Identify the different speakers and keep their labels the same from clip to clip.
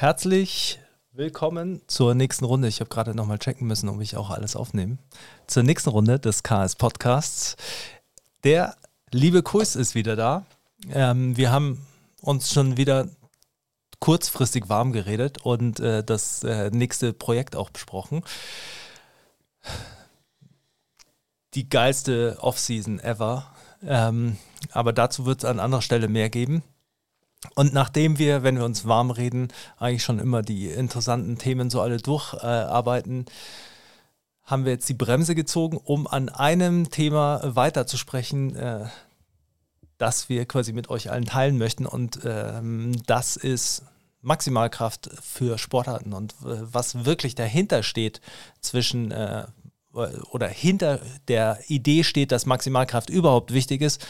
Speaker 1: Herzlich willkommen zur nächsten Runde. Ich habe gerade nochmal checken müssen, ob ich auch alles aufnehme. Zur nächsten Runde des KS Podcasts. Der liebe Kuis ist wieder da. Ähm, wir haben uns schon wieder kurzfristig warm geredet und äh, das äh, nächste Projekt auch besprochen. Die geilste Offseason ever. Ähm, aber dazu wird es an anderer Stelle mehr geben. Und nachdem wir, wenn wir uns warm reden, eigentlich schon immer die interessanten Themen so alle durcharbeiten, äh, haben wir jetzt die Bremse gezogen, um an einem Thema weiterzusprechen, äh, das wir quasi mit euch allen teilen möchten. Und ähm, das ist Maximalkraft für Sportarten und äh, was wirklich dahinter steht zwischen äh, oder hinter der Idee steht, dass Maximalkraft überhaupt wichtig ist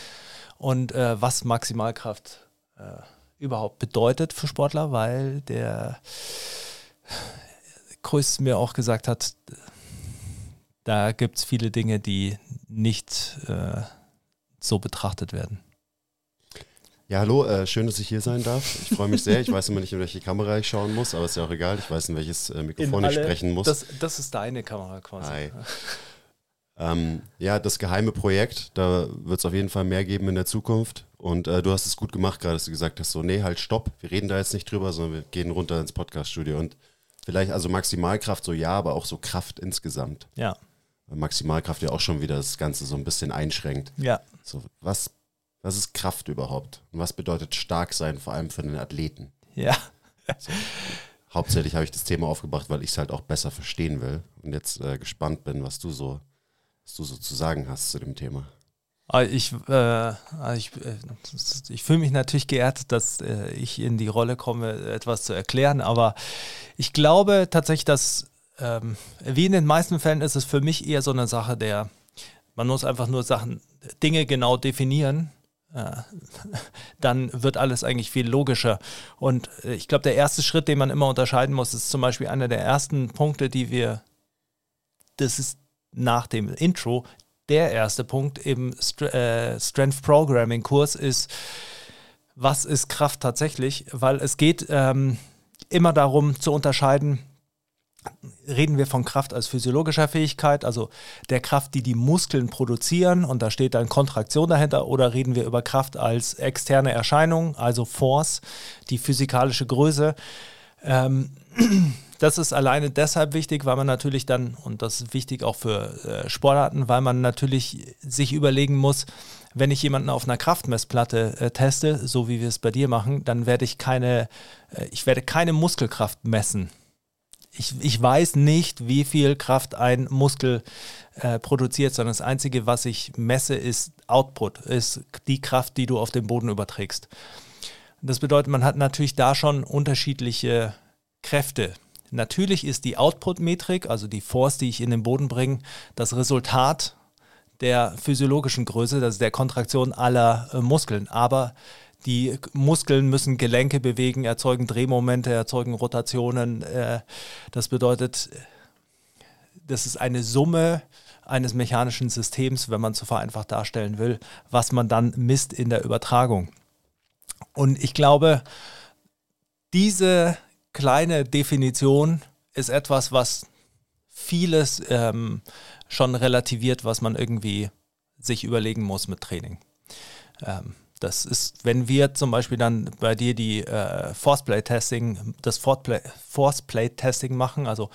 Speaker 1: und äh, was Maximalkraft äh, überhaupt bedeutet für Sportler, weil der Chris mir auch gesagt hat, da gibt es viele Dinge, die nicht äh, so betrachtet werden.
Speaker 2: Ja, hallo, äh, schön, dass ich hier sein darf. Ich freue mich sehr. Ich weiß immer nicht, in welche Kamera ich schauen muss, aber ist ja auch egal. Ich weiß, in welches äh, Mikrofon in alle, ich sprechen muss.
Speaker 1: Das, das, ist deine Kamera quasi.
Speaker 2: Hi. ähm, ja, das geheime Projekt, da wird es auf jeden Fall mehr geben in der Zukunft. Und äh, du hast es gut gemacht, gerade dass du gesagt hast, so, nee, halt, stopp, wir reden da jetzt nicht drüber, sondern wir gehen runter ins Podcaststudio und vielleicht, also Maximalkraft so ja, aber auch so Kraft insgesamt.
Speaker 1: Ja.
Speaker 2: Weil Maximalkraft ja auch schon wieder das Ganze so ein bisschen einschränkt.
Speaker 1: Ja.
Speaker 2: So, was, was ist Kraft überhaupt? Und was bedeutet stark sein, vor allem für den Athleten?
Speaker 1: Ja.
Speaker 2: So. Hauptsächlich habe ich das Thema aufgebracht, weil ich es halt auch besser verstehen will und jetzt äh, gespannt bin, was du so, was du so zu sagen hast zu dem Thema.
Speaker 1: Ah, ich, äh, ah, ich, äh, ich fühle mich natürlich geehrt, dass äh, ich in die Rolle komme, etwas zu erklären, aber ich glaube tatsächlich, dass, ähm, wie in den meisten Fällen, ist es für mich eher so eine Sache der, man muss einfach nur Sachen, Dinge genau definieren, äh, dann wird alles eigentlich viel logischer. Und äh, ich glaube, der erste Schritt, den man immer unterscheiden muss, ist zum Beispiel einer der ersten Punkte, die wir, das ist nach dem Intro, der erste Punkt im äh, Strength Programming Kurs ist, was ist Kraft tatsächlich? Weil es geht ähm, immer darum zu unterscheiden, reden wir von Kraft als physiologischer Fähigkeit, also der Kraft, die die Muskeln produzieren und da steht dann Kontraktion dahinter, oder reden wir über Kraft als externe Erscheinung, also Force, die physikalische Größe. Ähm, das ist alleine deshalb wichtig, weil man natürlich dann, und das ist wichtig auch für äh, Sportarten, weil man natürlich sich überlegen muss, wenn ich jemanden auf einer Kraftmessplatte äh, teste, so wie wir es bei dir machen, dann werde ich keine, äh, ich werde keine Muskelkraft messen. Ich, ich weiß nicht, wie viel Kraft ein Muskel äh, produziert, sondern das Einzige, was ich messe, ist Output, ist die Kraft, die du auf den Boden überträgst. Das bedeutet, man hat natürlich da schon unterschiedliche Kräfte, Natürlich ist die Output-Metrik, also die Force, die ich in den Boden bringe, das Resultat der physiologischen Größe, das ist der Kontraktion aller äh, Muskeln. Aber die Muskeln müssen Gelenke bewegen, erzeugen Drehmomente, erzeugen Rotationen. Äh, das bedeutet, das ist eine Summe eines mechanischen Systems, wenn man es so vereinfacht darstellen will, was man dann misst in der Übertragung. Und ich glaube, diese kleine Definition ist etwas, was vieles ähm, schon relativiert, was man irgendwie sich überlegen muss mit Training. Ähm, das ist, wenn wir zum Beispiel dann bei dir die äh, Force Plate Testing, das Force Plate Testing machen, also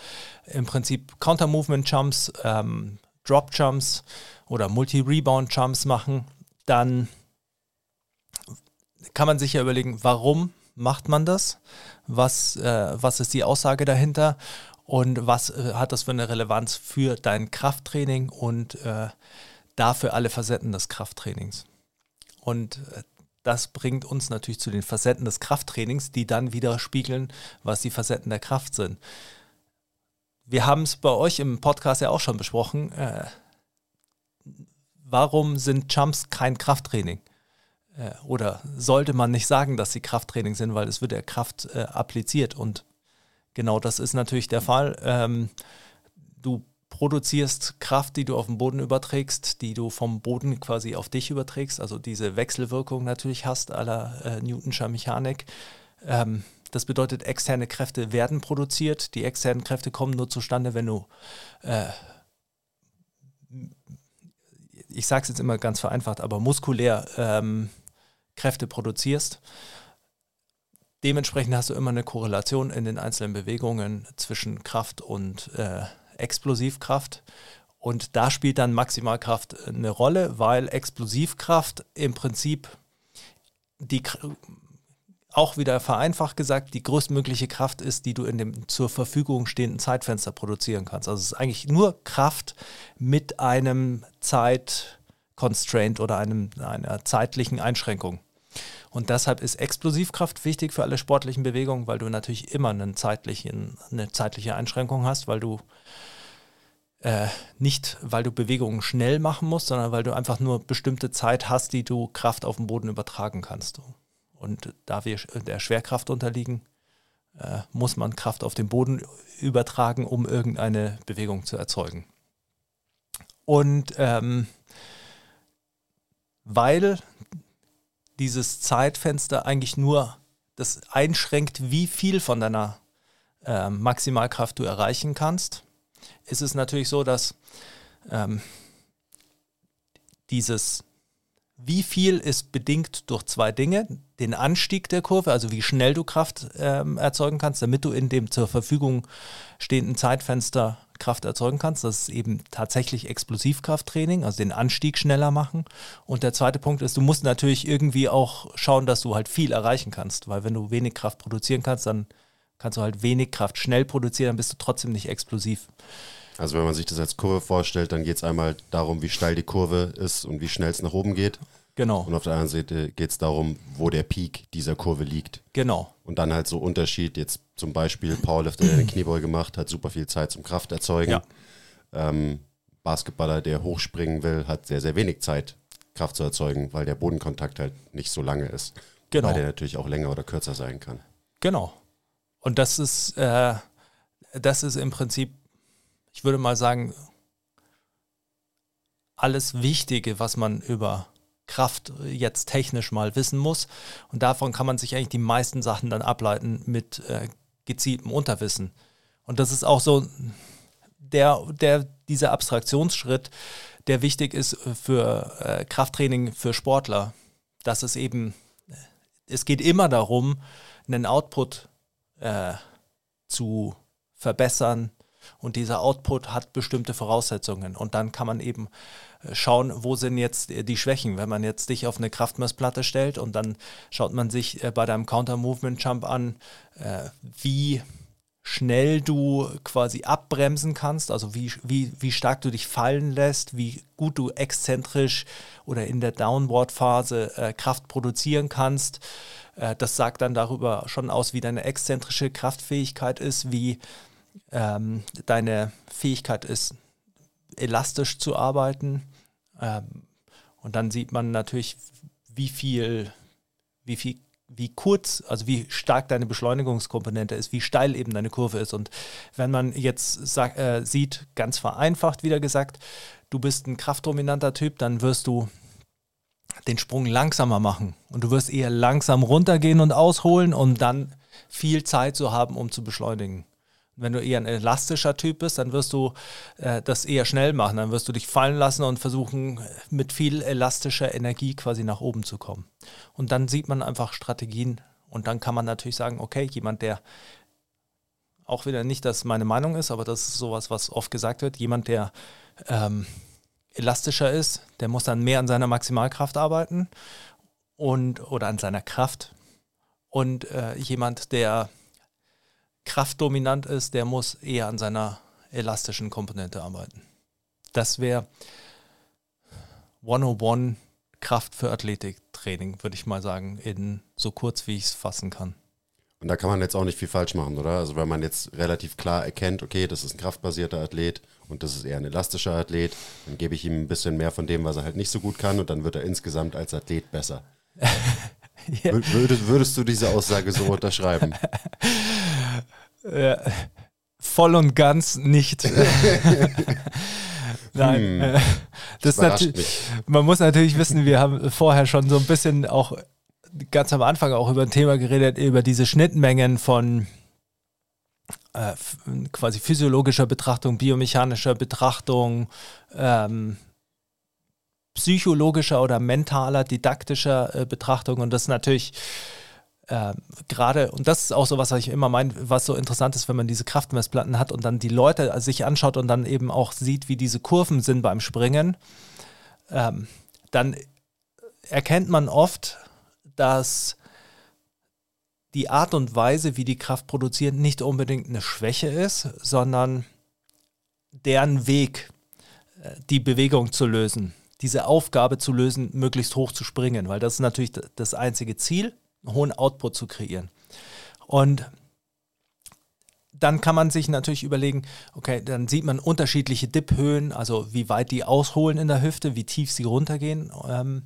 Speaker 1: im Prinzip Counter Movement Jumps, ähm, Drop Jumps oder Multi Rebound Jumps machen, dann kann man sich ja überlegen, warum macht man das? Was, äh, was ist die Aussage dahinter? Und was äh, hat das für eine Relevanz für dein Krafttraining und äh, dafür alle Facetten des Krafttrainings? Und äh, das bringt uns natürlich zu den Facetten des Krafttrainings, die dann widerspiegeln, was die Facetten der Kraft sind. Wir haben es bei euch im Podcast ja auch schon besprochen. Äh, warum sind Jumps kein Krafttraining? Äh, oder sollte man nicht sagen, dass sie Krafttraining sind, weil es wird ja Kraft äh, appliziert und genau das ist natürlich der Fall. Ähm, du produzierst Kraft, die du auf den Boden überträgst, die du vom Boden quasi auf dich überträgst, also diese Wechselwirkung natürlich hast aller äh, Newtonscher Mechanik. Ähm, Das bedeutet, externe Kräfte werden produziert. Die externen Kräfte kommen nur zustande, wenn du, äh, ich sage es jetzt immer ganz vereinfacht, aber muskulär ähm, Kräfte produzierst. Dementsprechend hast du immer eine Korrelation in den einzelnen Bewegungen zwischen Kraft und äh, Explosivkraft. Und da spielt dann Maximalkraft eine Rolle, weil Explosivkraft im Prinzip die auch wieder vereinfacht gesagt, die größtmögliche Kraft ist, die du in dem zur Verfügung stehenden Zeitfenster produzieren kannst. Also es ist eigentlich nur Kraft mit einem Zeitconstraint oder einem, einer zeitlichen Einschränkung. Und deshalb ist Explosivkraft wichtig für alle sportlichen Bewegungen, weil du natürlich immer einen zeitlichen, eine zeitliche Einschränkung hast, weil du äh, nicht, weil du Bewegungen schnell machen musst, sondern weil du einfach nur bestimmte Zeit hast, die du Kraft auf den Boden übertragen kannst. Und da wir der Schwerkraft unterliegen, äh, muss man Kraft auf den Boden übertragen, um irgendeine Bewegung zu erzeugen. Und ähm, weil dieses Zeitfenster eigentlich nur das einschränkt, wie viel von deiner äh, Maximalkraft du erreichen kannst, ist es natürlich so, dass ähm, dieses wie viel ist bedingt durch zwei Dinge. Den Anstieg der Kurve, also wie schnell du Kraft ähm, erzeugen kannst, damit du in dem zur Verfügung stehenden Zeitfenster Kraft erzeugen kannst. Das ist eben tatsächlich Explosivkrafttraining, also den Anstieg schneller machen. Und der zweite Punkt ist, du musst natürlich irgendwie auch schauen, dass du halt viel erreichen kannst, weil wenn du wenig Kraft produzieren kannst, dann kannst du halt wenig Kraft schnell produzieren, dann bist du trotzdem nicht explosiv.
Speaker 2: Also wenn man sich das als Kurve vorstellt, dann geht es einmal darum, wie steil die Kurve ist und wie schnell es nach oben geht.
Speaker 1: Genau.
Speaker 2: Und auf der anderen Seite geht es darum, wo der Peak dieser Kurve liegt.
Speaker 1: Genau.
Speaker 2: Und dann halt so Unterschied, jetzt zum Beispiel Powerlifter, der eine Kniebeuge macht, hat super viel Zeit zum Kraft erzeugen. Ja. Ähm, Basketballer, der hochspringen will, hat sehr, sehr wenig Zeit, Kraft zu erzeugen, weil der Bodenkontakt halt nicht so lange ist. Genau. Weil der natürlich auch länger oder kürzer sein kann.
Speaker 1: Genau. Und das ist, äh, das ist im Prinzip ich würde mal sagen, alles Wichtige, was man über Kraft jetzt technisch mal wissen muss. Und davon kann man sich eigentlich die meisten Sachen dann ableiten mit äh, gezieltem Unterwissen. Und das ist auch so der, der, dieser Abstraktionsschritt, der wichtig ist für äh, Krafttraining für Sportler. Dass es eben, es geht immer darum, einen Output äh, zu verbessern, und dieser Output hat bestimmte Voraussetzungen. Und dann kann man eben äh, schauen, wo sind jetzt die Schwächen. Wenn man jetzt dich auf eine Kraftmessplatte stellt und dann schaut man sich äh, bei deinem Counter-Movement-Jump an, äh, wie schnell du quasi abbremsen kannst, also wie, wie, wie stark du dich fallen lässt, wie gut du exzentrisch oder in der Downward-Phase Kraft produzieren kannst. das sagt dann darüber schon aus, wie deine exzentrische Kraftfähigkeit ist, wie ähm, deine Fähigkeit ist, elastisch zu arbeiten. Ähm, und dann sieht man natürlich, wie viel, wie viel, wie kurz, also wie stark deine Beschleunigungskomponente ist, wie steil eben deine Kurve ist. Und wenn man jetzt sag, äh, sieht, ganz vereinfacht wieder gesagt, du bist ein kraftdominanter Typ, dann wirst du den Sprung langsamer machen und du wirst eher langsam runtergehen und ausholen, um dann viel Zeit zu haben, um zu beschleunigen. Wenn du eher ein elastischer Typ bist, dann wirst du äh, das eher schnell machen. Dann wirst du dich fallen lassen und versuchen, mit viel elastischer Energie quasi nach oben zu kommen. Und dann sieht man einfach Strategien und dann kann man natürlich sagen, okay, jemand, der auch wieder nicht, dass meine Meinung ist, aber das ist sowas, was oft gesagt wird, jemand, der ähm, elastischer ist, der muss dann mehr an seiner Maximalkraft arbeiten und oder an seiner Kraft. Und äh, jemand, der kraftdominant ist, der muss eher an seiner elastischen Komponente arbeiten. Das wäre 101 Kraft für Athletiktraining, würde ich mal sagen, in so kurz wie ich es fassen kann.
Speaker 2: Und da kann man jetzt auch nicht viel falsch machen, oder? Also wenn man jetzt relativ klar erkennt, okay, das ist ein kraftbasierter Athlet und das ist eher ein elastischer Athlet, dann gebe ich ihm ein bisschen mehr von dem, was er halt nicht so gut kann und dann wird er insgesamt als Athlet besser. ja. würdest, würdest du diese Aussage so unterschreiben?
Speaker 1: Äh, voll und ganz nicht. Nein. Hm, äh, das, das natürlich, man muss natürlich wissen, wir haben vorher schon so ein bisschen auch ganz am Anfang auch über ein Thema geredet, über diese Schnittmengen von äh, quasi physiologischer Betrachtung, biomechanischer Betrachtung, ähm, psychologischer oder mentaler, didaktischer äh, Betrachtung. Und das ist natürlich äh, gerade, und das ist auch so, was ich immer meine, was so interessant ist, wenn man diese Kraftmessplatten hat und dann die Leute sich anschaut und dann eben auch sieht, wie diese Kurven sind beim Springen, ähm, dann erkennt man oft, dass die Art und Weise, wie die Kraft produziert, nicht unbedingt eine Schwäche ist, sondern deren Weg, äh, die Bewegung zu lösen, diese Aufgabe zu lösen, möglichst hoch zu springen, weil das ist natürlich das einzige Ziel, hohen Output zu kreieren. Und dann kann man sich natürlich überlegen, okay, dann sieht man unterschiedliche Dip-Höhen, also wie weit die ausholen in der Hüfte, wie tief sie runtergehen. Ähm,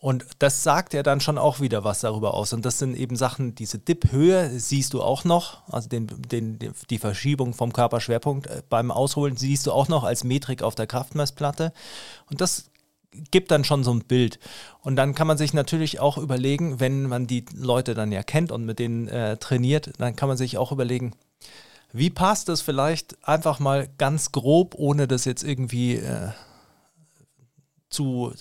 Speaker 1: und das sagt ja dann schon auch wieder was darüber aus. Und das sind eben Sachen, diese Dip-Höhe siehst du auch noch, also den, den, die Verschiebung vom Körperschwerpunkt äh, beim Ausholen siehst du auch noch als Metrik auf der Kraftmessplatte. Und das gibt dann schon so ein Bild. Und dann kann man sich natürlich auch überlegen, wenn man die Leute dann ja kennt und mit denen äh, trainiert, dann kann man sich auch überlegen, wie passt das vielleicht einfach mal ganz grob, ohne das jetzt irgendwie äh, zu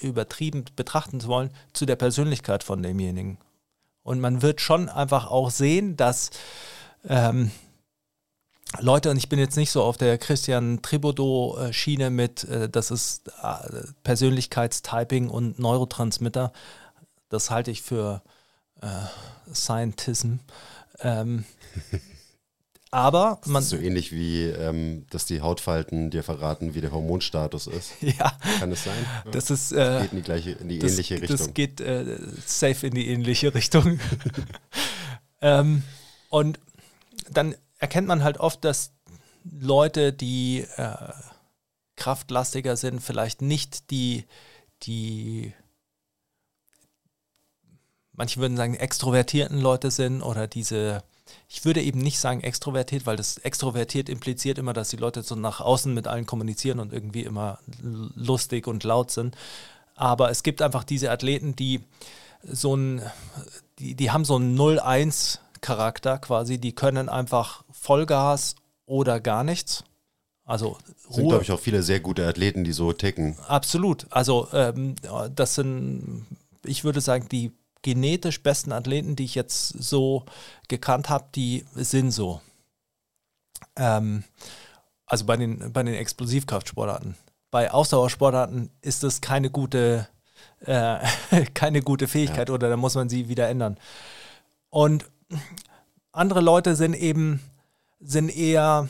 Speaker 1: übertrieben betrachten zu wollen, zu der Persönlichkeit von demjenigen. Und man wird schon einfach auch sehen, dass ähm, Leute, und ich bin jetzt nicht so auf der Christian Tribodo-Schiene mit, äh, das ist äh, Persönlichkeitstyping und Neurotransmitter. Das halte ich für äh, Scientism. Ähm, aber man.
Speaker 2: so ähnlich wie, ähm, dass die Hautfalten dir verraten, wie der Hormonstatus ist.
Speaker 1: Ja.
Speaker 2: Kann es sein?
Speaker 1: Das ist. Äh,
Speaker 2: geht in die, gleiche, in die
Speaker 1: das,
Speaker 2: ähnliche Richtung.
Speaker 1: Das geht äh, safe in die ähnliche Richtung. ähm, und dann erkennt man halt oft, dass Leute, die äh, kraftlastiger sind, vielleicht nicht die, die manche würden sagen, extrovertierten Leute sind oder diese ich würde eben nicht sagen extrovertiert, weil das extrovertiert impliziert immer, dass die Leute so nach außen mit allen kommunizieren und irgendwie immer lustig und laut sind. Aber es gibt einfach diese Athleten, die so ein, die, die haben so einen 0-1-Charakter quasi, die können einfach Vollgas oder gar nichts. Also
Speaker 2: Ruhe. sind, glaube ich, auch viele sehr gute Athleten, die so ticken.
Speaker 1: Absolut. Also ähm, das sind, ich würde sagen, die genetisch besten Athleten, die ich jetzt so gekannt habe, die sind so. Ähm, also bei den, bei den Explosivkraftsportarten. Bei Ausdauersportarten ist das keine gute, äh, keine gute Fähigkeit ja. oder da muss man sie wieder ändern. Und andere Leute sind eben, sind eher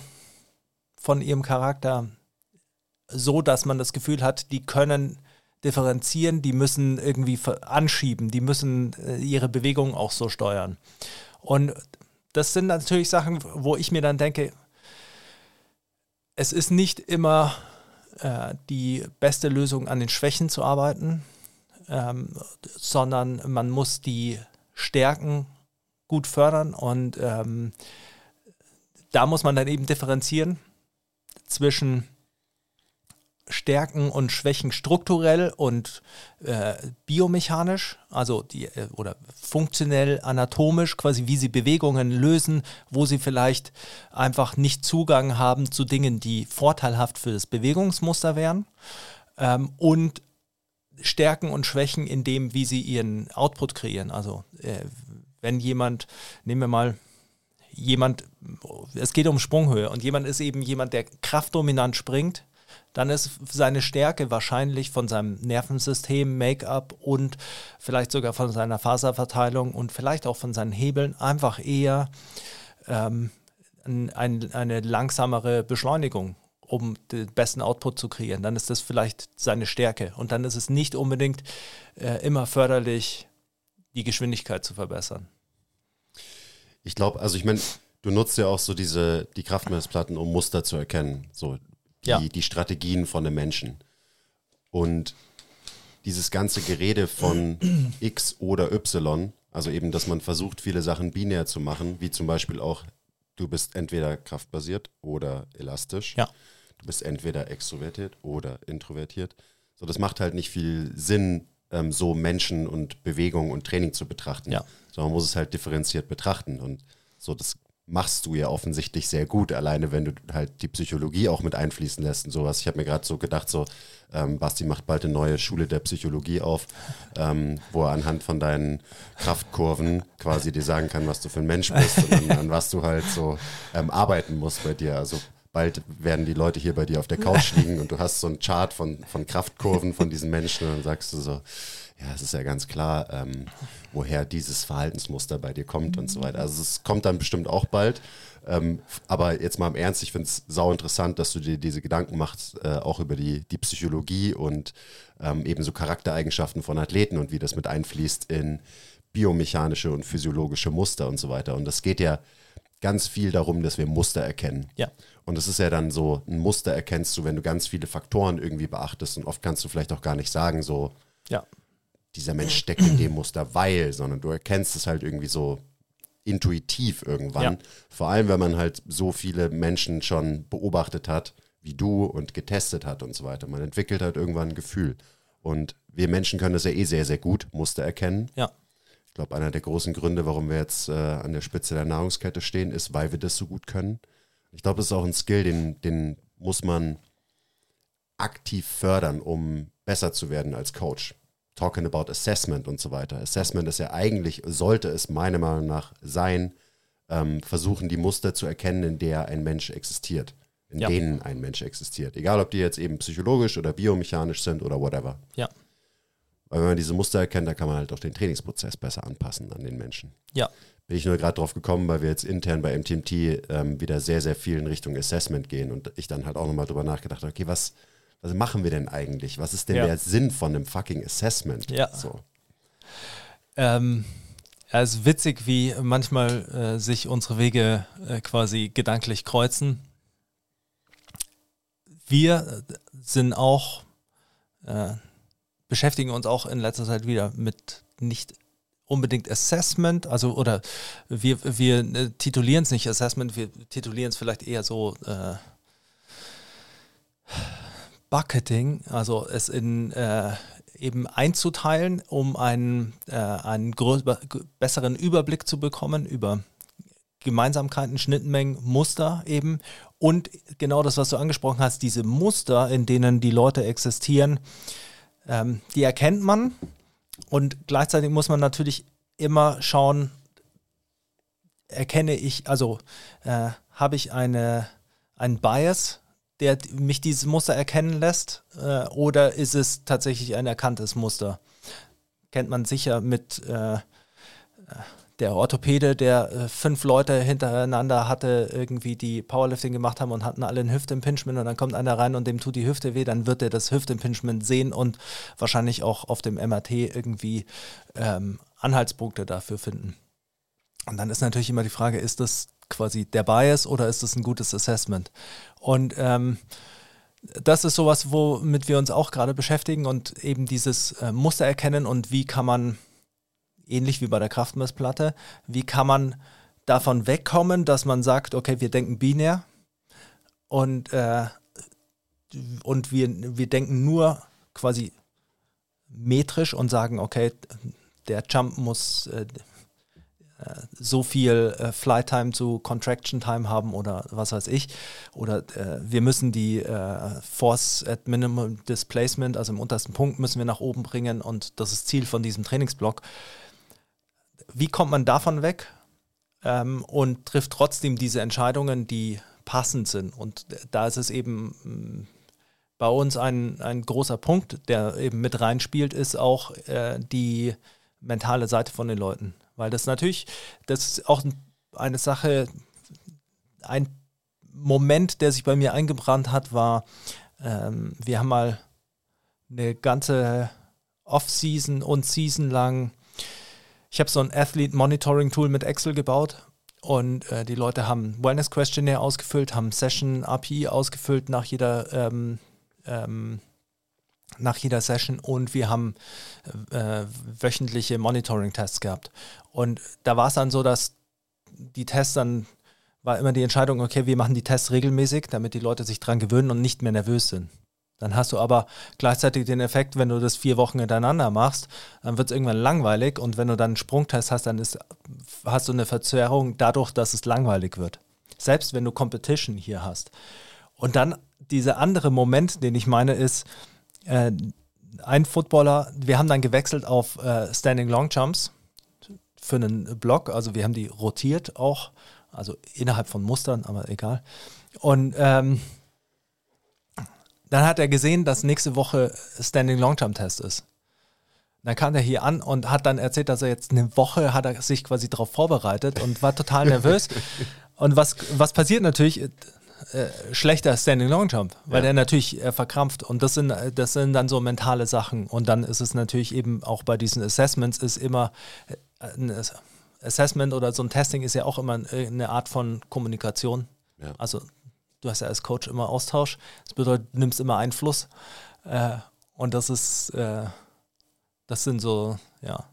Speaker 1: von ihrem Charakter so, dass man das Gefühl hat, die können differenzieren, die müssen irgendwie anschieben, die müssen äh, ihre Bewegungen auch so steuern. Und das sind natürlich Sachen, wo ich mir dann denke, es ist nicht immer äh, die beste Lösung, an den Schwächen zu arbeiten, ähm, sondern man muss die Stärken gut fördern und ähm, da muss man dann eben differenzieren zwischen Stärken und Schwächen strukturell und äh, biomechanisch, also die äh, oder funktionell anatomisch, quasi wie sie Bewegungen lösen, wo sie vielleicht einfach nicht Zugang haben zu Dingen, die vorteilhaft für das Bewegungsmuster wären. Ähm, und Stärken und Schwächen in dem, wie sie ihren Output kreieren. Also äh, wenn jemand, nehmen wir mal jemand, es geht um Sprunghöhe und jemand ist eben jemand, der kraftdominant springt, dann ist seine Stärke wahrscheinlich von seinem Nervensystem, Make-up und vielleicht sogar von seiner Faserverteilung und vielleicht auch von seinen Hebeln einfach eher ähm, ein, eine langsamere Beschleunigung, um den besten Output zu kreieren. Dann ist das vielleicht seine Stärke. Und dann ist es nicht unbedingt äh, immer förderlich, die Geschwindigkeit zu verbessern.
Speaker 2: Ich glaube, also ich meine, du nutzt ja auch so diese, die Kraftmessplatten, um Muster zu erkennen. So, die, ja. die Strategien von einem Menschen. Und dieses ganze Gerede von X oder Y, also eben, dass man versucht, viele Sachen binär zu machen, wie zum Beispiel auch, du bist entweder kraftbasiert oder elastisch.
Speaker 1: Ja.
Speaker 2: Du bist entweder extrovertiert oder introvertiert. So, das macht halt nicht viel Sinn, ähm, so Menschen und Bewegung und Training zu betrachten,
Speaker 1: Ja.
Speaker 2: sondern man muss es halt differenziert betrachten. Und so, das machst du ja offensichtlich sehr gut, alleine wenn du halt die Psychologie auch mit einfließen lässt und sowas. Ich habe mir gerade so gedacht, so, ähm, Basti macht bald eine neue Schule der Psychologie auf, ähm, wo er anhand von deinen Kraftkurven quasi dir sagen kann, was du für ein Mensch bist und an, an was du halt so ähm, arbeiten musst bei dir. Also bald werden die Leute hier bei dir auf der Couch liegen und du hast so einen Chart von, von Kraftkurven von diesen Menschen und dann sagst du so, ja, es ist ja ganz klar, ähm, woher dieses Verhaltensmuster bei dir kommt und so weiter. Also es kommt dann bestimmt auch bald. Ähm, aber jetzt mal im Ernst, ich finde es sau interessant, dass du dir diese Gedanken machst, äh, auch über die, die Psychologie und ähm, eben so Charaktereigenschaften von Athleten und wie das mit einfließt in biomechanische und physiologische Muster und so weiter. Und das geht ja ganz viel darum, dass wir Muster erkennen.
Speaker 1: Ja.
Speaker 2: Und es ist ja dann so, ein Muster erkennst du, wenn du ganz viele Faktoren irgendwie beachtest und oft kannst du vielleicht auch gar nicht sagen, so,
Speaker 1: Ja.
Speaker 2: dieser Mensch steckt in dem Muster, weil, sondern du erkennst es halt irgendwie so intuitiv irgendwann.
Speaker 1: Ja.
Speaker 2: Vor allem, wenn man halt so viele Menschen schon beobachtet hat, wie du und getestet hat und so weiter. Man entwickelt halt irgendwann ein Gefühl. Und wir Menschen können das ja eh sehr, sehr gut, Muster erkennen.
Speaker 1: Ja.
Speaker 2: Ich glaube, einer der großen Gründe, warum wir jetzt äh, an der Spitze der Nahrungskette stehen, ist, weil wir das so gut können. Ich glaube, das ist auch ein Skill, den, den muss man aktiv fördern, um besser zu werden als Coach. Talking about Assessment und so weiter. Assessment ist ja eigentlich, sollte es meiner Meinung nach sein, ähm, versuchen die Muster zu erkennen, in der ein Mensch existiert. In
Speaker 1: Ja.
Speaker 2: denen ein Mensch existiert. Egal, ob die jetzt eben psychologisch oder biomechanisch sind oder whatever.
Speaker 1: Ja.
Speaker 2: Weil wenn man diese Muster erkennt, dann kann man halt auch den Trainingsprozess besser anpassen an den Menschen.
Speaker 1: Ja.
Speaker 2: Bin ich nur gerade drauf gekommen, weil wir jetzt intern bei MTMT ähm, wieder sehr, sehr viel in Richtung Assessment gehen und ich dann halt auch nochmal drüber nachgedacht habe, okay, was, was machen wir denn eigentlich? Was ist denn
Speaker 1: Ja.
Speaker 2: der Sinn von einem fucking Assessment?
Speaker 1: Ja.
Speaker 2: So.
Speaker 1: Ähm, ja, es ist witzig, wie manchmal äh, sich unsere Wege äh, quasi gedanklich kreuzen. Wir äh, sind auch, äh, beschäftigen uns auch in letzter Zeit wieder mit nicht unbedingt Assessment, also oder wir, wir äh, titulieren es nicht Assessment, wir titulieren es vielleicht eher so äh, Bucketing, also es in äh, eben einzuteilen, um einen, äh, einen besseren Überblick zu bekommen über Gemeinsamkeiten, Schnittmengen, Muster eben. Und genau das, was du angesprochen hast, diese Muster, in denen die Leute existieren, ähm, die erkennt man und gleichzeitig muss man natürlich immer schauen, erkenne ich, also äh, habe ich eine, einen Bias, der mich dieses Muster erkennen lässt, äh, oder ist es tatsächlich ein erkanntes Muster? Kennt man sicher mit äh, äh, der Orthopäde, der äh, fünf Leute hintereinander hatte, irgendwie die Powerlifting gemacht haben und hatten alle ein Hüftimpingement und dann kommt einer rein und dem tut die Hüfte weh, dann wird er das Hüftimpingement sehen und wahrscheinlich auch auf dem MRT irgendwie ähm, Anhaltspunkte dafür finden. Und dann ist natürlich immer die Frage, ist das quasi der Bias oder ist das ein gutes Assessment? Und ähm, das ist sowas, womit wir uns auch gerade beschäftigen und eben dieses äh, Muster erkennen und wie kann man, ähnlich wie bei der Kraftmessplatte, wie kann man davon wegkommen, dass man sagt, okay, wir denken binär und, äh, und wir, wir denken nur quasi metrisch und sagen, okay, der Jump muss äh, äh, so viel äh, Flight Time zu Contraction Time haben oder was weiß ich. Oder äh, wir müssen die äh, Force at Minimum Displacement, also im untersten Punkt, müssen wir nach oben bringen und das ist Ziel von diesem Trainingsblock. Wie kommt man davon weg ähm, und trifft trotzdem diese Entscheidungen, die passend sind? Und da ist es eben mh, bei uns ein, ein großer Punkt, der eben mit reinspielt, ist auch äh, die mentale Seite von den Leuten. Weil das natürlich, das ist auch eine Sache, ein Moment, der sich bei mir eingebrannt hat, war, ähm, wir haben mal eine ganze Off-Season und Season lang, ich habe so ein Athlete Monitoring Tool mit Excel gebaut und äh, die Leute haben Wellness Questionnaire ausgefüllt, haben Session API ausgefüllt nach jeder ähm, ähm, nach jeder Session und wir haben äh, wöchentliche Monitoring-Tests gehabt. Und da war es dann so, dass die Tests dann war immer die Entscheidung, okay, wir machen die Tests regelmäßig, damit die Leute sich dran gewöhnen und nicht mehr nervös sind. Dann hast du aber gleichzeitig den Effekt, wenn du das vier Wochen hintereinander machst, dann wird es irgendwann langweilig und wenn du dann einen Sprungtest hast, dann ist, hast du eine Verzerrung dadurch, dass es langweilig wird. Selbst wenn du Competition hier hast. Und dann dieser andere Moment, den ich meine, ist, äh, ein Footballer, wir haben dann gewechselt auf äh, Standing Long Jumps für einen Block, also wir haben die rotiert auch, also innerhalb von Mustern, aber egal. Und ähm, dann hat er gesehen, dass nächste Woche Standing Long Jump Test ist. Dann kam er hier an und hat dann erzählt, dass er jetzt eine Woche hat er sich quasi darauf vorbereitet und war total nervös. und was, was passiert natürlich? Äh, schlechter Standing Long Jump, weil ja. der natürlich äh, verkrampft und das sind, das sind dann so mentale Sachen und dann ist es natürlich eben auch bei diesen Assessments ist immer äh, ein Assessment oder so ein Testing ist ja auch immer eine Art von Kommunikation. Ja. Also du hast ja als Coach immer Austausch, das bedeutet, du nimmst immer Einfluss äh, und das ist, äh, das sind so, ja.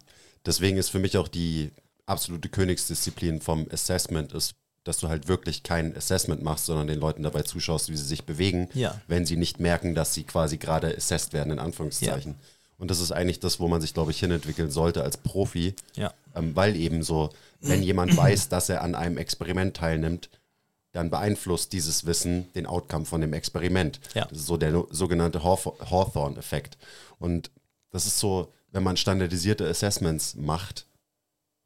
Speaker 2: Deswegen ist für mich auch die absolute Königsdisziplin vom Assessment ist dass du halt wirklich kein Assessment machst, sondern den Leuten dabei zuschaust, wie sie sich bewegen,
Speaker 1: ja.
Speaker 2: wenn sie nicht merken, dass sie quasi gerade assessed werden, in Anführungszeichen. Ja. Und das ist eigentlich das, wo man sich, glaube ich, hinentwickeln sollte als Profi,
Speaker 1: ja.
Speaker 2: ähm, weil eben so, wenn jemand weiß, dass er an einem Experiment teilnimmt, dann beeinflusst dieses Wissen den Outcome von dem Experiment.
Speaker 1: Ja.
Speaker 2: Das ist so der sogenannte Hawthorne-Effekt. Und das ist so, wenn man standardisierte Assessments macht,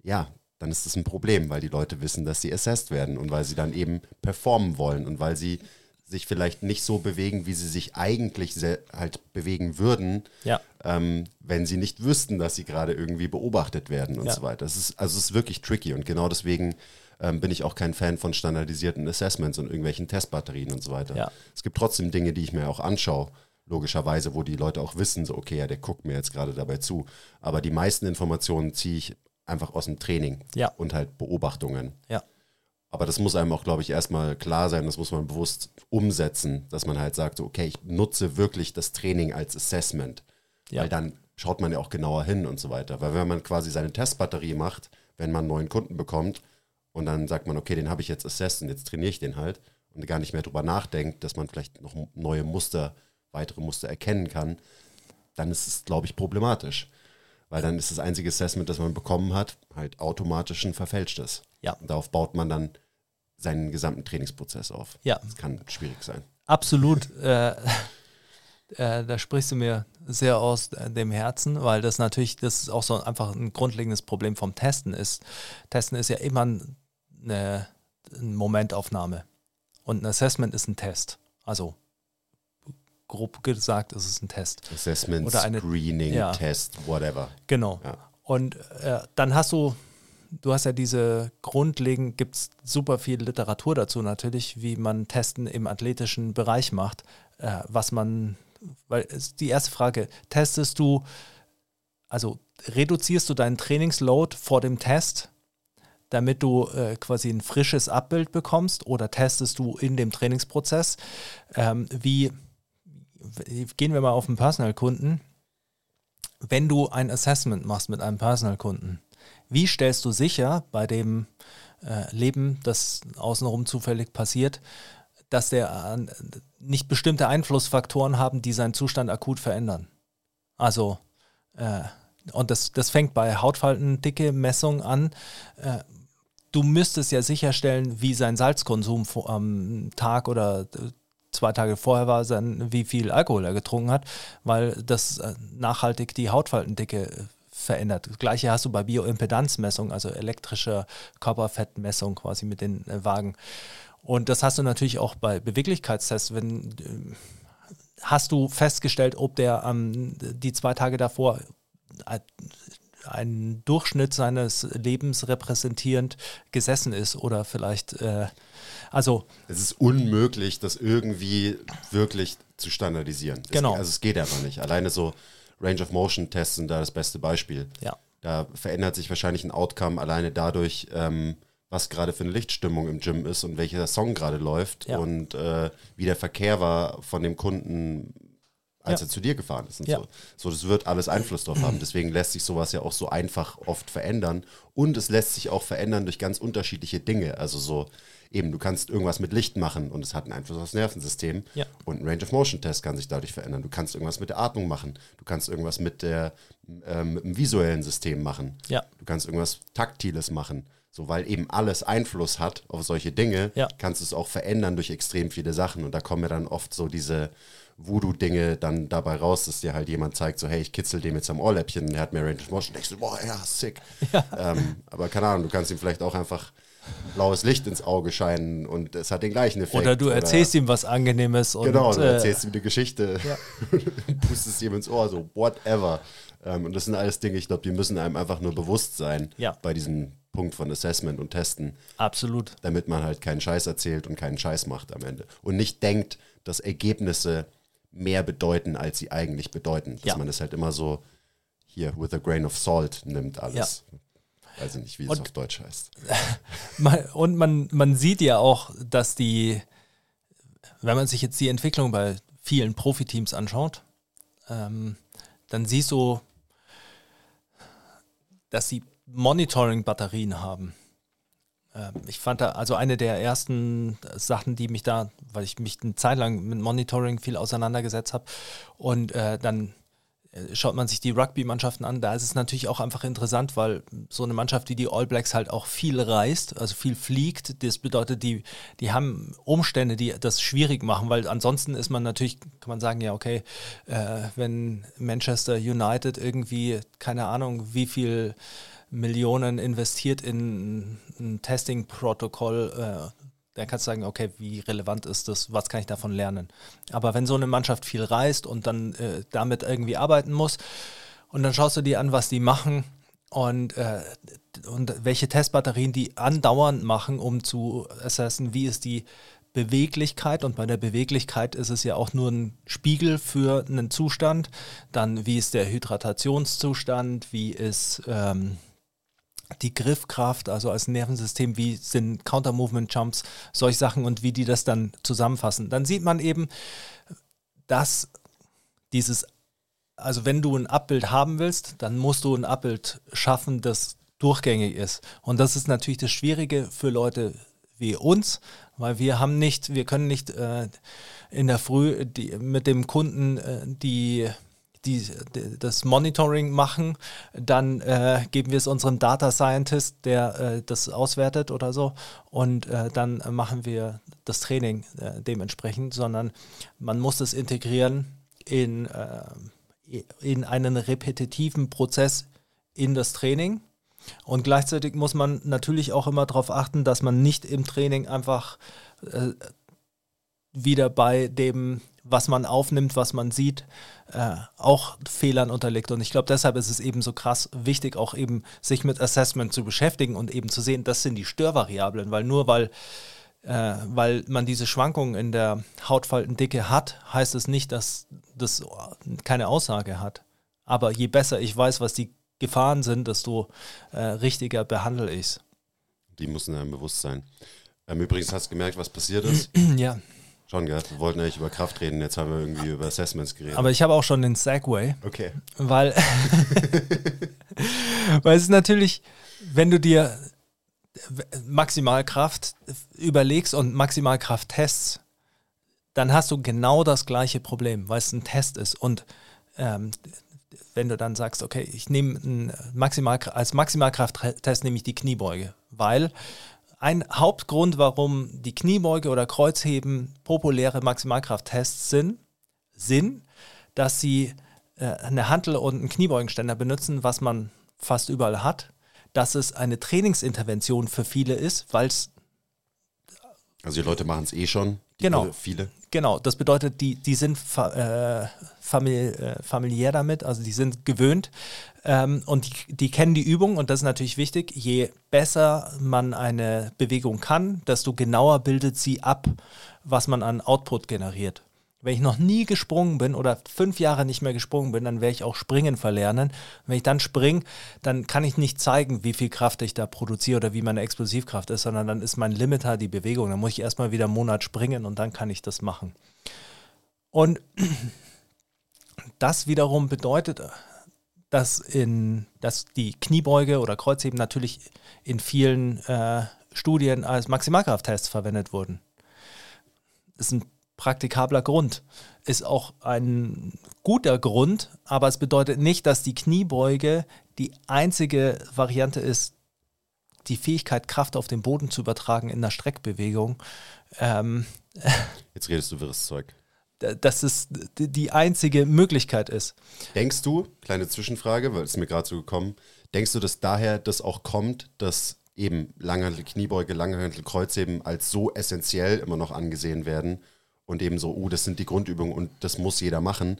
Speaker 2: ja, dann ist das ein Problem, weil die Leute wissen, dass sie assessed werden und weil sie dann eben performen wollen und weil sie sich vielleicht nicht so bewegen, wie sie sich eigentlich halt bewegen würden,
Speaker 1: ja.
Speaker 2: ähm, wenn sie nicht wüssten, dass sie gerade irgendwie beobachtet werden und ja. so weiter. Das ist, also es ist wirklich tricky und genau deswegen ähm, bin ich auch kein Fan von standardisierten Assessments und irgendwelchen Testbatterien und so weiter.
Speaker 1: Ja.
Speaker 2: Es gibt trotzdem Dinge, die ich mir auch anschaue, logischerweise, wo die Leute auch wissen, so okay, ja, der guckt mir jetzt gerade dabei zu. Aber die meisten Informationen ziehe ich einfach aus dem Training
Speaker 1: ja.
Speaker 2: und halt Beobachtungen.
Speaker 1: Ja.
Speaker 2: Aber das muss einem auch, glaube ich, erstmal klar sein, das muss man bewusst umsetzen, dass man halt sagt, okay, ich nutze wirklich das Training als Assessment. Ja. Weil dann schaut man ja auch genauer hin und so weiter. Weil wenn man quasi seine Testbatterie macht, wenn man einen neuen Kunden bekommt und dann sagt man, okay, den habe ich jetzt assessed und jetzt trainiere ich den halt und gar nicht mehr drüber nachdenkt, dass man vielleicht noch neue Muster, weitere Muster erkennen kann, dann ist es, glaube ich, problematisch weil dann ist das einzige Assessment, das man bekommen hat, halt automatisch ein verfälschtes.
Speaker 1: Ja.
Speaker 2: Und darauf baut man dann seinen gesamten Trainingsprozess auf.
Speaker 1: Ja.
Speaker 2: Das kann schwierig sein.
Speaker 1: Absolut. äh, äh, da sprichst du mir sehr aus dem Herzen, weil das natürlich, das ist auch so einfach ein grundlegendes Problem vom Testen ist. Testen ist ja immer eine, eine Momentaufnahme. Und ein Assessment ist ein Test. Also grob gesagt ist es ein Test.
Speaker 2: Assessment,
Speaker 1: Oder eine,
Speaker 2: Screening, ja. Test, whatever.
Speaker 1: Genau. Ja. Und äh, dann hast du, du hast ja diese grundlegend, gibt es super viel Literatur dazu natürlich, wie man Testen im athletischen Bereich macht, äh, was man, weil ist die erste Frage, testest du, also reduzierst du deinen Trainingsload vor dem Test? Damit du äh, quasi ein frisches Abbild bekommst oder testest du in dem Trainingsprozess, ähm, wie gehen wir mal auf den Personal-Kunden. Wenn du ein Assessment machst mit einem Personal-Kunden, wie stellst du sicher bei dem äh, Leben, das außenrum zufällig passiert, dass der äh, nicht bestimmte Einflussfaktoren haben, die seinen Zustand akut verändern? Also, äh, und das, das fängt bei Hautfaltendicke Messung an. Äh, du müsstest ja sicherstellen, wie sein Salzkonsum am Tag oder zwei Tage vorher war, dann, wie viel Alkohol er getrunken hat, weil das äh, nachhaltig die Hautfaltendicke äh, verändert. Das gleiche hast du bei Bioimpedanzmessung, also elektrischer Körperfettmessung quasi mit den äh, Wagen. Und das hast du natürlich auch bei Beweglichkeitstests, wenn hast du festgestellt, ob der ähm, die zwei Tage davor einen Durchschnitt seines Lebens repräsentierend gesessen ist oder vielleicht äh, also
Speaker 2: es ist unmöglich, das irgendwie wirklich zu standardisieren.
Speaker 1: Genau.
Speaker 2: Es, also es geht einfach nicht. Alleine so Range of Motion Tests sind da das beste Beispiel.
Speaker 1: Ja.
Speaker 2: Da verändert sich wahrscheinlich ein Outcome alleine dadurch, ähm, was gerade für eine Lichtstimmung im Gym ist und welcher Song gerade läuft
Speaker 1: ja.
Speaker 2: und äh, wie der Verkehr war von dem Kunden als
Speaker 1: Ja.
Speaker 2: er zu dir gefahren ist und
Speaker 1: Ja.
Speaker 2: so. So, das wird alles Einfluss drauf haben. Deswegen lässt sich sowas ja auch so einfach oft verändern. Und es lässt sich auch verändern durch ganz unterschiedliche Dinge. Also so, eben, du kannst irgendwas mit Licht machen und es hat einen Einfluss aufs Nervensystem.
Speaker 1: Ja.
Speaker 2: Und ein Range of Motion Test kann sich dadurch verändern. Du kannst irgendwas mit der Atmung machen. Du kannst irgendwas mit, der, ähm, mit dem visuellen System machen.
Speaker 1: Ja.
Speaker 2: Du kannst irgendwas Taktiles machen. So, weil eben alles Einfluss hat auf solche Dinge,
Speaker 1: Ja.
Speaker 2: kannst du es auch verändern durch extrem viele Sachen. Und da kommen ja dann oft so diese Voodoo-Dinge dann dabei raus, dass dir halt jemand zeigt, so, hey, ich kitzel dem jetzt am Ohrläppchen, der hat mehr Range of Motion. Denkst du, boah, ja, sick. Ähm, aber keine Ahnung, du kannst ihm vielleicht auch einfach blaues Licht ins Auge scheinen und es hat den gleichen Effekt.
Speaker 1: Oder du erzählst ihm was Angenehmes und
Speaker 2: Genau, du
Speaker 1: äh,
Speaker 2: erzählst ihm eine Geschichte, pustest ihm ins Ohr, so whatever. Ähm, und das sind alles Dinge, ich glaube, die müssen einem einfach nur bewusst sein
Speaker 1: Ja.
Speaker 2: bei diesem Punkt von Assessment und Testen,
Speaker 1: absolut.
Speaker 2: damit man halt keinen Scheiß erzählt und keinen Scheiß macht am Ende. Und nicht denkt, dass Ergebnisse mehr bedeuten, als sie eigentlich bedeuten. Dass
Speaker 1: Ja.
Speaker 2: man das halt immer so hier with a grain of salt nimmt alles. Weiß ich nicht, wie es
Speaker 1: Und-
Speaker 2: auf Deutsch heißt.
Speaker 1: Und man, man sieht ja auch, dass die, wenn man sich jetzt die Entwicklung bei vielen Profiteams anschaut, ähm, dann siehst du, dass sie Monitoring-Batterien haben. Ähm, ich fand da, also eine der ersten Sachen, die mich da, weil ich mich eine Zeit lang mit Monitoring viel auseinandergesetzt habe und äh, dann äh, schaut man sich die Rugby-Mannschaften an, da ist es natürlich auch einfach interessant, weil so eine Mannschaft wie die All Blacks halt auch viel reist, also viel fliegt. Das bedeutet, die, die haben Umstände, die das schwierig machen, weil ansonsten ist man natürlich, kann man sagen, ja, okay, äh, wenn Manchester United irgendwie, keine Ahnung, wie viel Millionen investiert in ein Testing-Protokoll, äh, dann kannst du sagen, okay, wie relevant ist das, was kann ich davon lernen. Aber wenn so eine Mannschaft viel reist und dann äh, damit irgendwie arbeiten muss und dann schaust du dir an, was die machen und, äh, und welche Testbatterien die andauernd machen, um zu assessen, wie ist die Beweglichkeit und bei der Beweglichkeit ist es ja auch nur ein Spiegel für einen Zustand. Dann wie ist der Hydratationszustand, wie ist ähm, die Griffkraft, also als Nervensystem, wie sind Counter-Movement-Jumps, solche Sachen und wie die das dann zusammenfassen. Dann sieht man eben, dass dieses, also wenn du ein Abbild haben willst, dann musst du ein Abbild schaffen, das durchgängig ist. Und das ist natürlich das Schwierige für Leute wie uns, weil wir haben nicht, wir können nicht äh, in der Früh die, mit dem Kunden äh, die die, die, das Monitoring machen, dann äh, geben wir es unserem Data Scientist, der äh, das auswertet oder so, und äh, dann machen wir das Training äh, dementsprechend, sondern man muss es integrieren in, äh, in einen repetitiven Prozess in das Training. Und gleichzeitig muss man natürlich auch immer darauf achten, dass man nicht im Training einfach äh, wieder bei dem, was man aufnimmt, was man sieht, äh, auch Fehlern unterliegt. Und ich glaube, deshalb ist es eben so krass wichtig, auch eben sich mit Assessment zu beschäftigen und eben zu sehen, das sind die Störvariablen, weil nur weil, äh, weil man diese Schwankungen in der Hautfaltendicke hat, heißt es nicht, dass das keine Aussage hat. Aber je besser ich weiß, was die Gefahren sind, desto äh, richtiger behandle ich es.
Speaker 2: Die müssen einem bewusst sein. Ähm, übrigens, hast du gemerkt, was passiert ist?
Speaker 1: ja.
Speaker 2: Schon, gell? Wir wollten eigentlich über Kraft reden, jetzt haben wir irgendwie über Assessments geredet.
Speaker 1: Aber ich habe auch schon den Segway.
Speaker 2: okay.
Speaker 1: Weil, weil es ist natürlich, wenn du dir Maximalkraft überlegst und Maximalkraft tests, dann hast du genau das gleiche Problem, weil es ein Test ist. Und ähm, wenn du dann sagst, okay, ich nehme Maximal, als Maximalkrafttest nehme ich die Kniebeuge, weil ein Hauptgrund, warum die Kniebeuge oder Kreuzheben populäre Maximalkrafttests sind, sind, dass sie äh, eine Hantel und einen Kniebeugenständer benutzen, was man fast überall hat, dass es eine Trainingsintervention für viele ist, weil es
Speaker 2: Also die Leute machen es eh schon.
Speaker 1: Genau.
Speaker 2: Leute- Viele.
Speaker 1: Genau, das bedeutet, die, die sind fa äh, famili äh, familiär damit, also die sind gewöhnt ähm, und die, die kennen die Übung und das ist natürlich wichtig. Je besser man eine Bewegung kann, desto genauer bildet sie ab, was man an Output generiert. Wenn ich noch nie gesprungen bin oder fünf Jahre nicht mehr gesprungen bin, dann werde ich auch Springen verlernen. Wenn ich dann springe, dann kann ich nicht zeigen, wie viel Kraft ich da produziere oder wie meine Explosivkraft ist, sondern dann ist mein Limiter die Bewegung. Dann muss ich erstmal wieder einen Monat springen und dann kann ich das machen. Und Das wiederum bedeutet, dass, in, dass die Kniebeuge oder Kreuzheben natürlich in vielen äh, Studien als Maximalkrafttests verwendet wurden. Das ist ein praktikabler Grund. Ist auch ein guter Grund, aber es bedeutet nicht, dass die Kniebeuge die einzige Variante ist, die Fähigkeit, Kraft auf den Boden zu übertragen in der Streckbewegung. Ähm,
Speaker 2: Jetzt redest du wirres Zeug.
Speaker 1: Dass es die einzige Möglichkeit ist.
Speaker 2: Denkst du, kleine Zwischenfrage, weil es mir gerade so gekommen, denkst du, dass daher das auch kommt, dass eben Langhantel Kniebeuge, Langhantel Kreuzheben als so essentiell immer noch angesehen werden und eben so, uh, das sind die Grundübungen und das muss jeder machen,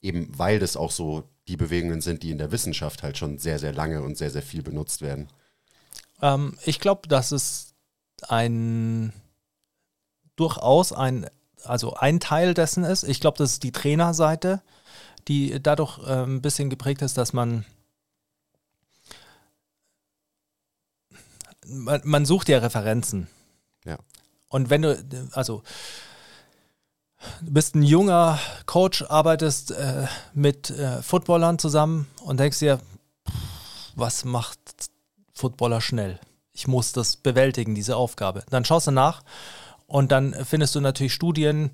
Speaker 2: eben weil das auch so die Bewegungen sind, die in der Wissenschaft halt schon sehr, sehr lange und sehr, sehr viel benutzt werden?
Speaker 1: Ähm, ich glaube, dass es ein durchaus ein, also ein Teil dessen ist. Ich glaube, das ist die Trainerseite, die dadurch äh, ein bisschen geprägt ist, dass man, man, man sucht ja Referenzen.
Speaker 2: Ja.
Speaker 1: Und wenn du, also du bist ein junger Coach, arbeitest äh, mit äh, Footballern zusammen und denkst dir, was macht Footballer schnell? Ich muss das bewältigen, diese Aufgabe. Dann schaust du nach und dann findest du natürlich Studien,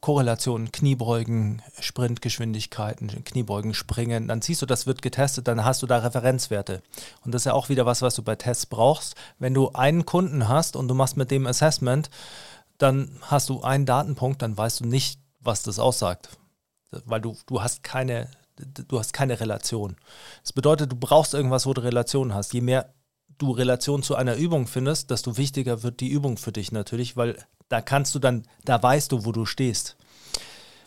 Speaker 1: Korrelationen, Kniebeugen, Sprintgeschwindigkeiten, Kniebeugen, Springen. Dann siehst du, das wird getestet, dann hast du da Referenzwerte. Und das ist ja auch wieder was, was du bei Tests brauchst. Wenn du einen Kunden hast und du machst mit dem Assessment, dann hast du einen Datenpunkt, dann weißt du nicht, was das aussagt. Weil du, du hast keine, du hast keine Relation. Das bedeutet, du brauchst irgendwas, wo du Relation hast. Je mehr du Relation zu einer Übung findest, desto wichtiger wird die Übung für dich natürlich, weil da kannst du dann, da weißt du, wo du stehst.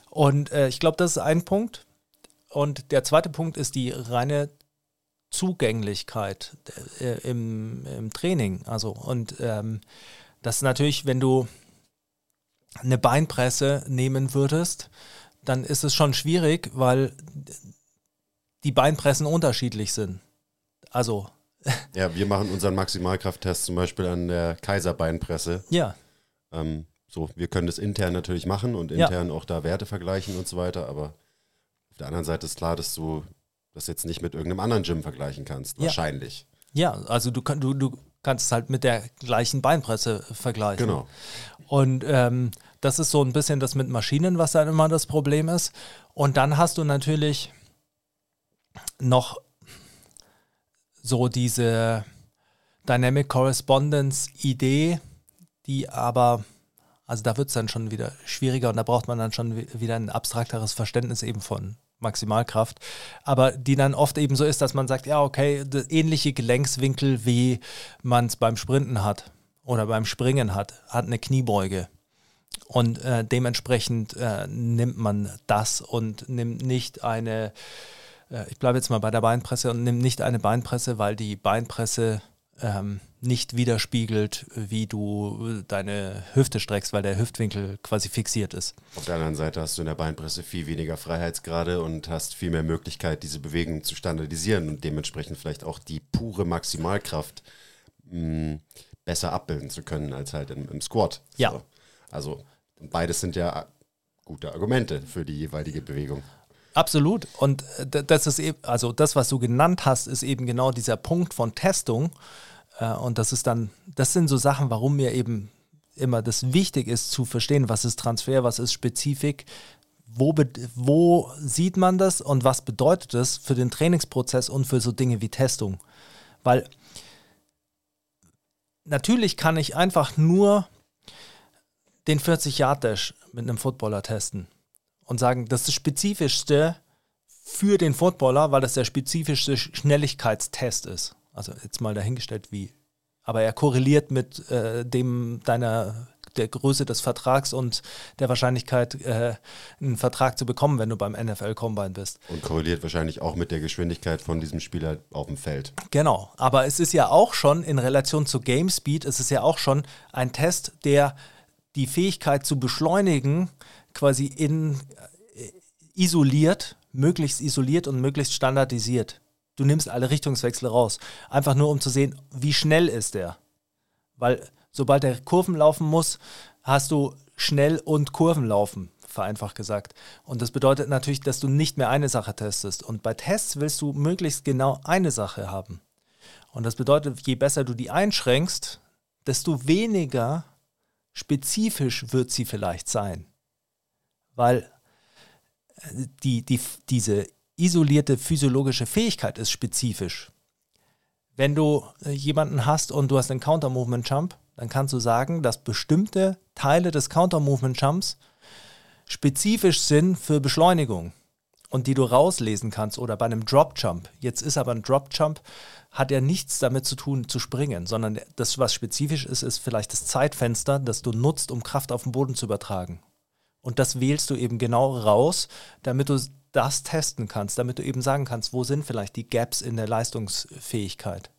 Speaker 1: Und äh, ich glaube, das ist ein Punkt. Und der zweite Punkt ist die reine Zugänglichkeit äh, im, im, Training. Also, und ähm, das ist natürlich, wenn du eine Beinpresse nehmen würdest, dann ist es schon schwierig, weil die Beinpressen unterschiedlich sind. Also
Speaker 2: ja, wir machen unseren Maximalkrafttest zum Beispiel an der Kaiserbeinpresse.
Speaker 1: Ja.
Speaker 2: Ähm, so, wir können das intern natürlich machen und intern ja. auch da Werte vergleichen und so weiter, aber auf der anderen Seite ist klar, dass du das jetzt nicht mit irgendeinem anderen Gym vergleichen kannst. Ja. Wahrscheinlich.
Speaker 1: Ja, also du, du, du kannst es halt mit der gleichen Beinpresse vergleichen.
Speaker 2: Genau.
Speaker 1: Und ähm, das ist so ein bisschen das mit Maschinen, was dann immer das Problem ist. Und dann hast du natürlich noch so diese Dynamic Correspondence Idee, die aber, also da wird es dann schon wieder schwieriger und da braucht man dann schon wieder ein abstrakteres Verständnis eben von Maximalkraft, aber die dann oft eben so ist, dass man sagt, ja, okay, ähnliche Gelenkswinkel, wie man es beim Sprinten hat oder beim Springen hat, hat eine Kniebeuge. Und äh, dementsprechend äh, nimmt man das und nimmt nicht eine äh, ich bleibe jetzt mal bei der Beinpresse und nimm nicht eine Beinpresse, weil die Beinpresse ähm, nicht widerspiegelt, wie du deine Hüfte streckst, weil der Hüftwinkel quasi fixiert ist.
Speaker 2: Auf der anderen Seite hast du in der Beinpresse viel weniger Freiheitsgrade und hast viel mehr Möglichkeit, diese Bewegung zu standardisieren und dementsprechend vielleicht auch die pure Maximalkraft mh, hm, besser abbilden zu können als halt im, im Squat.
Speaker 1: Ja. So.
Speaker 2: Also beides sind ja gute Argumente für die jeweilige Bewegung.
Speaker 1: Absolut. Und äh, das ist eben, also das, was du genannt hast, ist eben genau dieser Punkt von Testung. Äh, und das ist dann, das sind so Sachen, warum mir eben immer das wichtig ist zu verstehen, was ist Transfer, was ist Spezifik, wo, wo sieht man das und was bedeutet das für den Trainingsprozess und für so Dinge wie Testung. Weil natürlich kann ich einfach nur den 40-Yard-Dash mit einem Footballer testen und sagen, das ist das Spezifischste für den Footballer, weil das der spezifischste Schnelligkeitstest ist. Also jetzt mal dahingestellt, wie. Aber er korreliert mit äh, dem deiner der Größe des Vertrags und der Wahrscheinlichkeit, äh, einen Vertrag zu bekommen, wenn du beim NFL Combine bist.
Speaker 2: Und korreliert wahrscheinlich auch mit der Geschwindigkeit von diesem Spieler auf dem Feld.
Speaker 1: Genau, aber es ist ja auch schon in Relation zu Game Speed, es ist ja auch schon ein Test, der die Fähigkeit zu beschleunigen quasi in äh, isoliert, möglichst isoliert und möglichst standardisiert. Du nimmst alle Richtungswechsel raus. Einfach nur, um zu sehen, wie schnell ist der. Weil sobald er Kurven laufen muss, hast du schnell und Kurven laufen. vereinfacht gesagt. Und das bedeutet natürlich, dass du nicht mehr eine Sache testest. Und bei Tests willst du möglichst genau eine Sache haben. Und das bedeutet, je besser du die einschränkst, desto weniger spezifisch wird sie vielleicht sein. Weil äh, die, die, diese isolierte physiologische Fähigkeit ist spezifisch. Wenn du äh, jemanden hast und du hast einen Counter-Movement-Jump, dann kannst du sagen, dass bestimmte Teile des Counter-Movement-Jumps spezifisch sind für Beschleunigung und die du rauslesen kannst oder bei einem Drop-Jump. Jetzt ist aber ein Drop-Jump, hat ja nichts damit zu tun, zu springen, sondern das, was spezifisch ist, ist vielleicht das Zeitfenster, das du nutzt, um Kraft auf den Boden zu übertragen. Und das wählst du eben genau raus, damit du das testen kannst, damit du eben sagen kannst, wo sind vielleicht die Gaps in der Leistungsfähigkeit.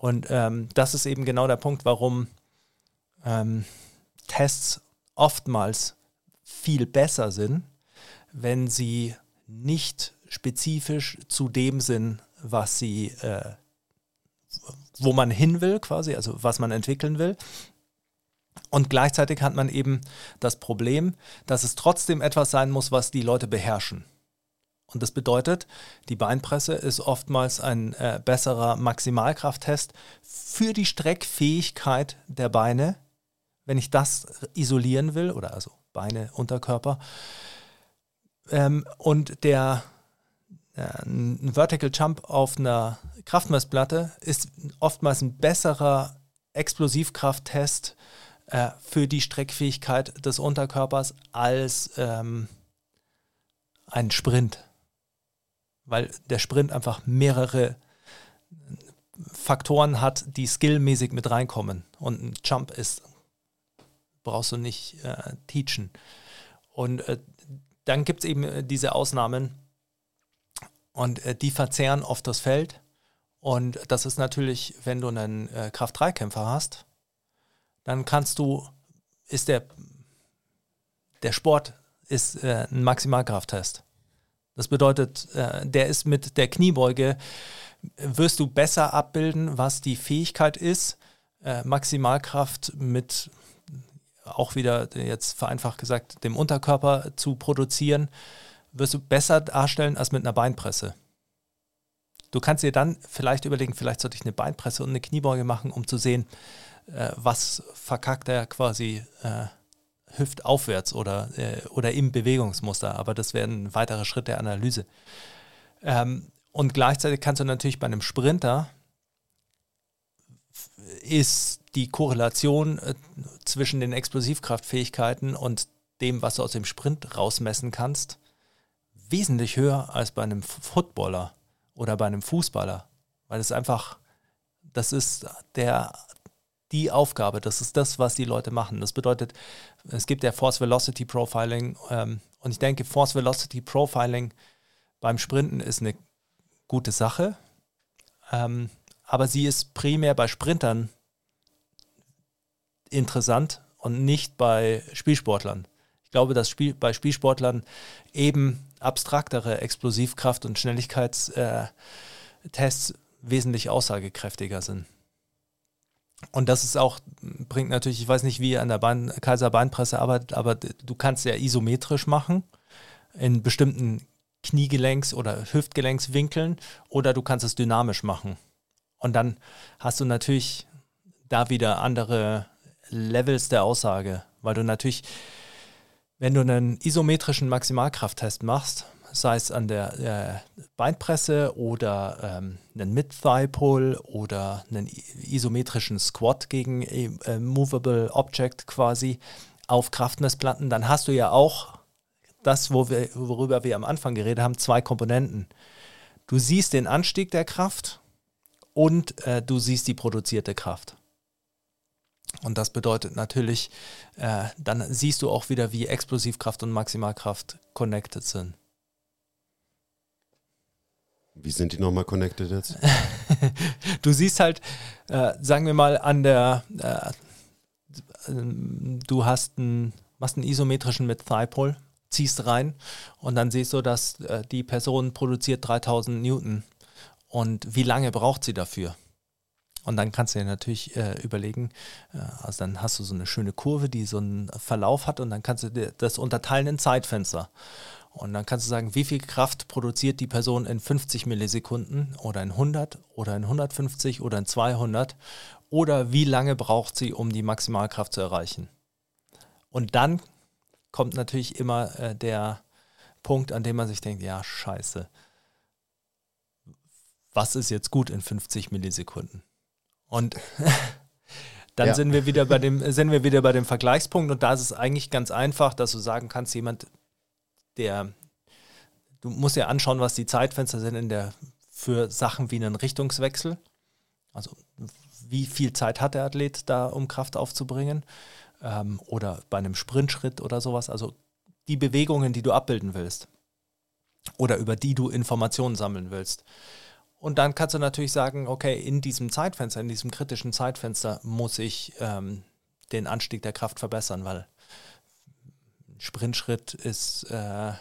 Speaker 1: Und ähm, das ist eben genau der Punkt, warum ähm, Tests oftmals viel besser sind, wenn sie nicht spezifisch zu dem sind, was sie, äh, wo man hin will, quasi, also was man entwickeln will. Und gleichzeitig hat man eben das Problem, dass es trotzdem etwas sein muss, was die Leute beherrschen. Und das bedeutet, die Beinpresse ist oftmals ein äh, besserer Maximalkrafttest für die Streckfähigkeit der Beine, wenn ich das isolieren will, oder also Beine, Unterkörper. Ähm, und der äh, ein Vertical Jump auf einer Kraftmessplatte ist oftmals ein besserer Explosivkrafttest äh, für die Streckfähigkeit des Unterkörpers als ähm, ein Sprint weil der Sprint einfach mehrere Faktoren hat, die skillmäßig mit reinkommen. Und ein Jump ist, brauchst du nicht äh, teachen. Und äh, dann gibt es eben äh, diese Ausnahmen und äh, die verzehren oft das Feld. Und das ist natürlich, wenn du einen äh, Kraft-3-Kämpfer hast, dann kannst du, ist der, der Sport ist äh, ein Maximalkrafttest. Das bedeutet, äh, der ist mit der Kniebeuge, wirst du besser abbilden, was die Fähigkeit ist, äh, Maximalkraft mit auch wieder jetzt vereinfacht gesagt dem Unterkörper zu produzieren, wirst du besser darstellen als mit einer Beinpresse. Du kannst dir dann vielleicht überlegen, vielleicht sollte ich eine Beinpresse und eine Kniebeuge machen, um zu sehen, äh, was verkackt er quasi hüftaufwärts oder, äh, oder im Bewegungsmuster, aber das wäre ein weiterer Schritt der Analyse. Ähm, und gleichzeitig kannst du natürlich bei einem Sprinter ist die Korrelation äh, zwischen den Explosivkraftfähigkeiten und dem, was du aus dem Sprint rausmessen kannst, wesentlich höher als bei einem Footballer oder bei einem Fußballer, weil es einfach, das ist der die Aufgabe, das ist das, was die Leute machen. Das bedeutet, es gibt ja Force Velocity Profiling ähm, und ich denke, Force Velocity Profiling beim Sprinten ist eine gute Sache, ähm, aber sie ist primär bei Sprintern interessant und nicht bei Spielsportlern. Ich glaube, dass Spiel, bei Spielsportlern eben abstraktere Explosivkraft- und Schnelligkeitstests äh, wesentlich aussagekräftiger sind. Und das ist auch, bringt natürlich, ich weiß nicht, wie an der Bein, Kaiser Beinpresse arbeitet, aber du kannst ja isometrisch machen in bestimmten Kniegelenks- oder Hüftgelenkswinkeln oder du kannst es dynamisch machen. Und dann hast du natürlich da wieder andere Levels der Aussage, weil du natürlich, wenn du einen isometrischen Maximalkrafttest machst, sei es an der äh, Beinpresse oder ähm, einen Mid-Thigh-Pull oder einen isometrischen Squat gegen äh, Movable Object quasi auf Kraftmessplatten, dann hast du ja auch das, wo wir, worüber wir am Anfang geredet haben, zwei Komponenten. Du siehst den Anstieg der Kraft und äh, du siehst die produzierte Kraft. Und das bedeutet natürlich, äh, dann siehst du auch wieder, wie Explosivkraft und Maximalkraft connected sind.
Speaker 2: Wie sind die nochmal connected jetzt?
Speaker 1: du siehst halt, äh, sagen wir mal, an der, äh, du hast einen, machst einen isometrischen mit Thigh-Pull, ziehst rein und dann siehst du, dass äh, die Person produziert 3000 Newton. Und wie lange braucht sie dafür? Und dann kannst du dir natürlich äh, überlegen, äh, also dann hast du so eine schöne Kurve, die so einen Verlauf hat und dann kannst du das unterteilen in Zeitfenster. Und dann kannst du sagen, wie viel Kraft produziert die Person in 50 Millisekunden oder in 100 oder in 150 oder in 200 oder wie lange braucht sie, um die Maximalkraft zu erreichen. Und dann kommt natürlich immer äh, der Punkt, an dem man sich denkt, ja, scheiße, was ist jetzt gut in 50 Millisekunden? Und dann ja. sind wir wieder bei dem, sind wir wieder bei dem Vergleichspunkt und da ist es eigentlich ganz einfach, dass du sagen kannst, jemand, der, du musst ja anschauen, was die Zeitfenster sind in der, für Sachen wie einen Richtungswechsel. Also wie viel Zeit hat der Athlet da, um Kraft aufzubringen? Ähm, oder bei einem Sprintschritt oder sowas. Also die Bewegungen, die du abbilden willst. Oder über die du Informationen sammeln willst. Und dann kannst du natürlich sagen, okay, in diesem Zeitfenster, in diesem kritischen Zeitfenster muss ich ähm, den Anstieg der Kraft verbessern, weil Sprintschritt ist äh,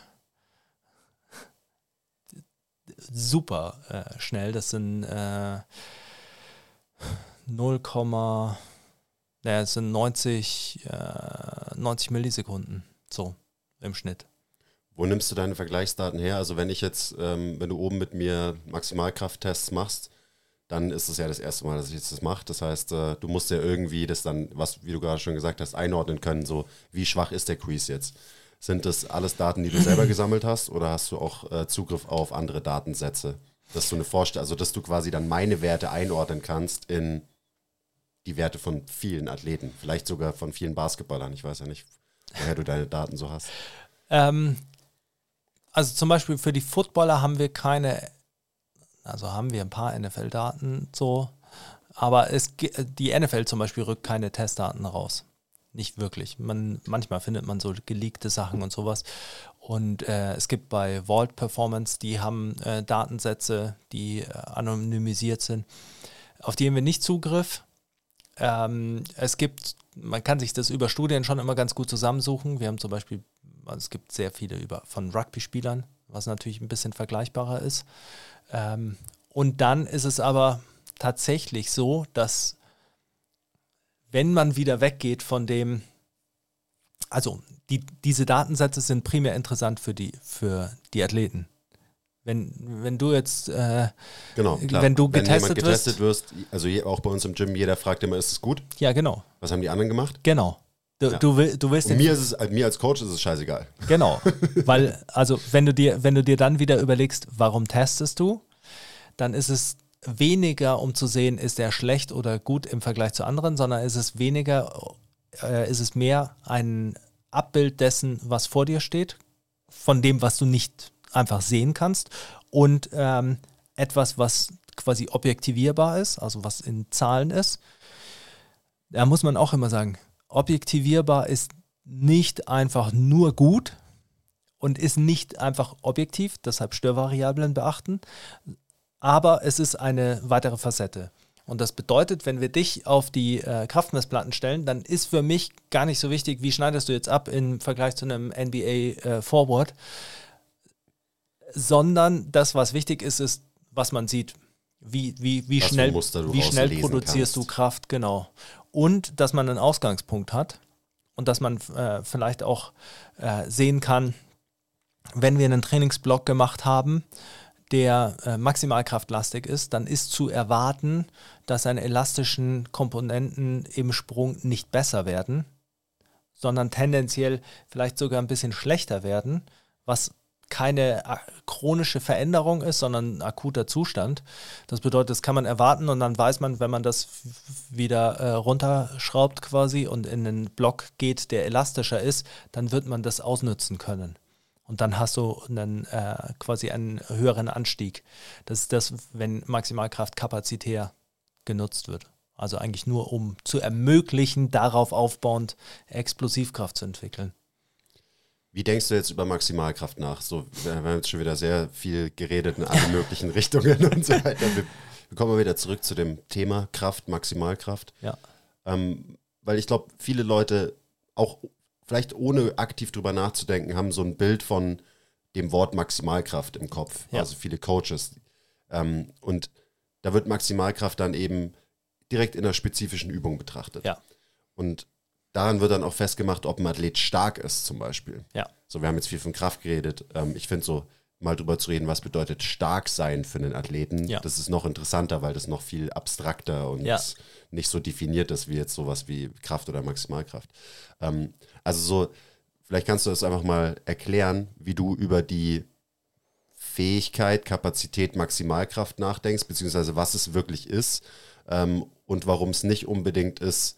Speaker 1: super äh, schnell. Das sind äh, 0, naja, es sind 90, 90 äh, Millisekunden so im Schnitt.
Speaker 2: Wo nimmst du deine Vergleichsdaten her? Also wenn ich jetzt, ähm, wenn du oben mit mir Maximalkrafttests machst, dann ist es ja das erste Mal, dass ich jetzt das mache. Das heißt, äh, du musst ja irgendwie das dann, was, wie du gerade schon gesagt hast, einordnen können. So, wie schwach ist der Quiz jetzt? Sind das alles Daten, die du selber gesammelt hast, oder hast du auch äh, Zugriff auf andere Datensätze? Dass du eine Vorstellung, also dass du quasi dann meine Werte einordnen kannst in die Werte von vielen Athleten, vielleicht sogar von vielen Basketballern. Ich weiß ja nicht, woher du deine Daten so hast.
Speaker 1: Ähm, also zum Beispiel für die Footballer haben wir keine, also haben wir ein paar NFL-Daten so, aber es, die NFL zum Beispiel rückt keine Testdaten raus. Nicht wirklich. Man, manchmal findet man so geleakte Sachen und sowas. Und äh, es gibt bei Vault Performance, die haben äh, Datensätze, die äh, anonymisiert sind. Auf die haben wir nicht Zugriff. Ähm, es gibt, man kann sich das über Studien schon immer ganz gut zusammensuchen. Wir haben zum Beispiel also es gibt sehr viele über, von Rugby-Spielern, was natürlich ein bisschen vergleichbarer ist. Ähm, und dann ist es aber tatsächlich so, dass wenn man wieder weggeht von dem, also die, diese Datensätze sind primär interessant für die, für die Athleten. Wenn, wenn du jetzt, äh,
Speaker 2: genau,
Speaker 1: klar. wenn du getestet,
Speaker 2: wenn getestet wirst, wirst, also auch bei uns im Gym, jeder fragt immer, ist es gut?
Speaker 1: Ja, genau.
Speaker 2: Was haben die anderen gemacht?
Speaker 1: Genau. Du, ja. du, will, du willst
Speaker 2: mir, ist es, mir als Coach ist es scheißegal.
Speaker 1: Genau, weil, also wenn du dir, wenn du dir dann wieder überlegst, warum testest du, dann ist es weniger, um zu sehen, ist er schlecht oder gut im Vergleich zu anderen, sondern ist es weniger, äh, ist es mehr ein Abbild dessen, was vor dir steht, von dem, was du nicht einfach sehen kannst und ähm, etwas, was quasi objektivierbar ist, also was in Zahlen ist. Da muss man auch immer sagen, objektivierbar ist nicht einfach nur gut und ist nicht einfach objektiv, deshalb Störvariablen beachten, aber es ist eine weitere Facette. Und das bedeutet, wenn wir dich auf die äh, Kraftmessplatten stellen, dann ist für mich gar nicht so wichtig, wie schneidest du jetzt ab im Vergleich zu einem NBA äh, Forward, sondern das, was wichtig ist, ist, was man sieht. Wie, wie, wie schnell, wie schnell produzierst kannst. du Kraft, genau und dass man einen Ausgangspunkt hat und dass man äh, vielleicht auch äh, sehen kann, wenn wir einen Trainingsblock gemacht haben, der äh, maximalkraftlastig ist, dann ist zu erwarten, dass seine elastischen Komponenten im Sprung nicht besser werden, sondern tendenziell vielleicht sogar ein bisschen schlechter werden, was keine äh, chronische Veränderung ist, sondern ein akuter Zustand. Das bedeutet, das kann man erwarten und dann weiß man, wenn man das wieder äh, runterschraubt quasi und in einen Block geht, der elastischer ist, dann wird man das ausnutzen können. Und dann hast du einen, äh, quasi einen höheren Anstieg. Das ist das, wenn Maximalkraft kapazitär genutzt wird. Also eigentlich nur, um zu ermöglichen, darauf aufbauend Explosivkraft zu entwickeln.
Speaker 2: Wie denkst du jetzt über Maximalkraft nach? So, wir haben jetzt schon wieder sehr viel geredet in alle möglichen Richtungen und so weiter. Wir, wir kommen mal wieder zurück zu dem Thema Kraft, Maximalkraft.
Speaker 1: Ja.
Speaker 2: Ähm, weil ich glaube, viele Leute, auch vielleicht ohne aktiv drüber nachzudenken, haben so ein Bild von dem Wort Maximalkraft im Kopf. Ja. Also viele Coaches. Ähm, und da wird Maximalkraft dann eben direkt in einer spezifischen Übung betrachtet.
Speaker 1: Ja.
Speaker 2: Und daran wird dann auch festgemacht, ob ein Athlet stark ist, zum Beispiel.
Speaker 1: Ja.
Speaker 2: So, wir haben jetzt viel von Kraft geredet. Ähm, ich finde so, mal drüber zu reden, was bedeutet stark sein für einen Athleten,
Speaker 1: Ja.
Speaker 2: das ist noch interessanter, weil das noch viel abstrakter und
Speaker 1: Ja.
Speaker 2: nicht so definiert ist wie jetzt sowas wie Kraft oder Maximalkraft. Ähm, also so, vielleicht kannst du das einfach mal erklären, wie du über die Fähigkeit, Kapazität, Maximalkraft nachdenkst, beziehungsweise was es wirklich ist ähm, und warum es nicht unbedingt ist,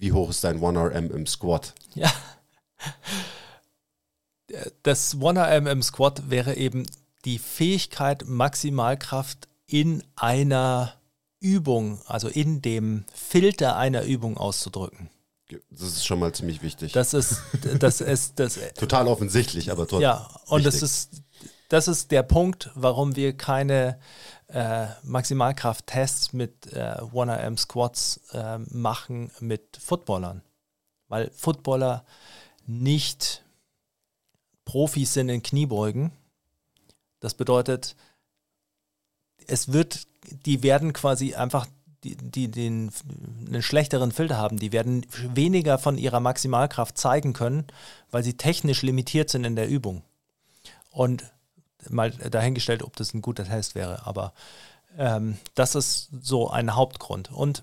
Speaker 2: wie hoch ist dein 1RM im Squat.
Speaker 1: Ja. Das 1RM im Squat wäre eben die Fähigkeit, Maximalkraft in einer Übung, also in dem Filter einer Übung auszudrücken.
Speaker 2: Das ist schon mal ziemlich wichtig.
Speaker 1: Das ist, das ist, das,
Speaker 2: Total offensichtlich, aber trotzdem.
Speaker 1: ja, und das
Speaker 2: wichtig.
Speaker 1: ist, das ist der Punkt, warum wir keine äh, Maximalkraft-Tests mit äh, 1RM Squats äh, machen mit Footballern. Weil Footballer nicht Profis sind in Kniebeugen. Das bedeutet, es wird, die werden quasi einfach die, die den einen schlechteren Filter haben, die werden weniger von ihrer Maximalkraft zeigen können, weil sie technisch limitiert sind in der Übung. Und mal dahingestellt, ob das ein guter Test wäre, aber ähm, das ist so ein Hauptgrund. Und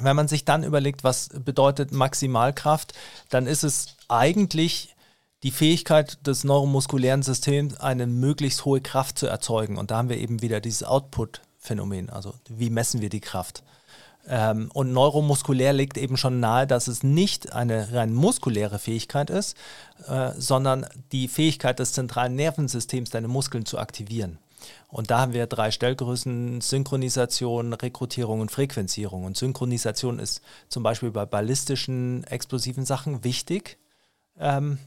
Speaker 1: wenn man sich dann überlegt, was bedeutet Maximalkraft, dann ist es eigentlich die Fähigkeit des neuromuskulären Systems, eine möglichst hohe Kraft zu erzeugen. Und da haben wir eben wieder dieses Output-Phänomen. Also wie messen wir die Kraft? Ähm, und neuromuskulär liegt eben schon nahe, dass es nicht eine rein muskuläre Fähigkeit ist, äh, sondern die Fähigkeit des zentralen Nervensystems, deine Muskeln zu aktivieren. Und da haben wir drei Stellgrößen, Synchronisation, Rekrutierung und Frequenzierung. Und Synchronisation ist zum Beispiel bei ballistischen, explosiven Sachen wichtig. Ähm,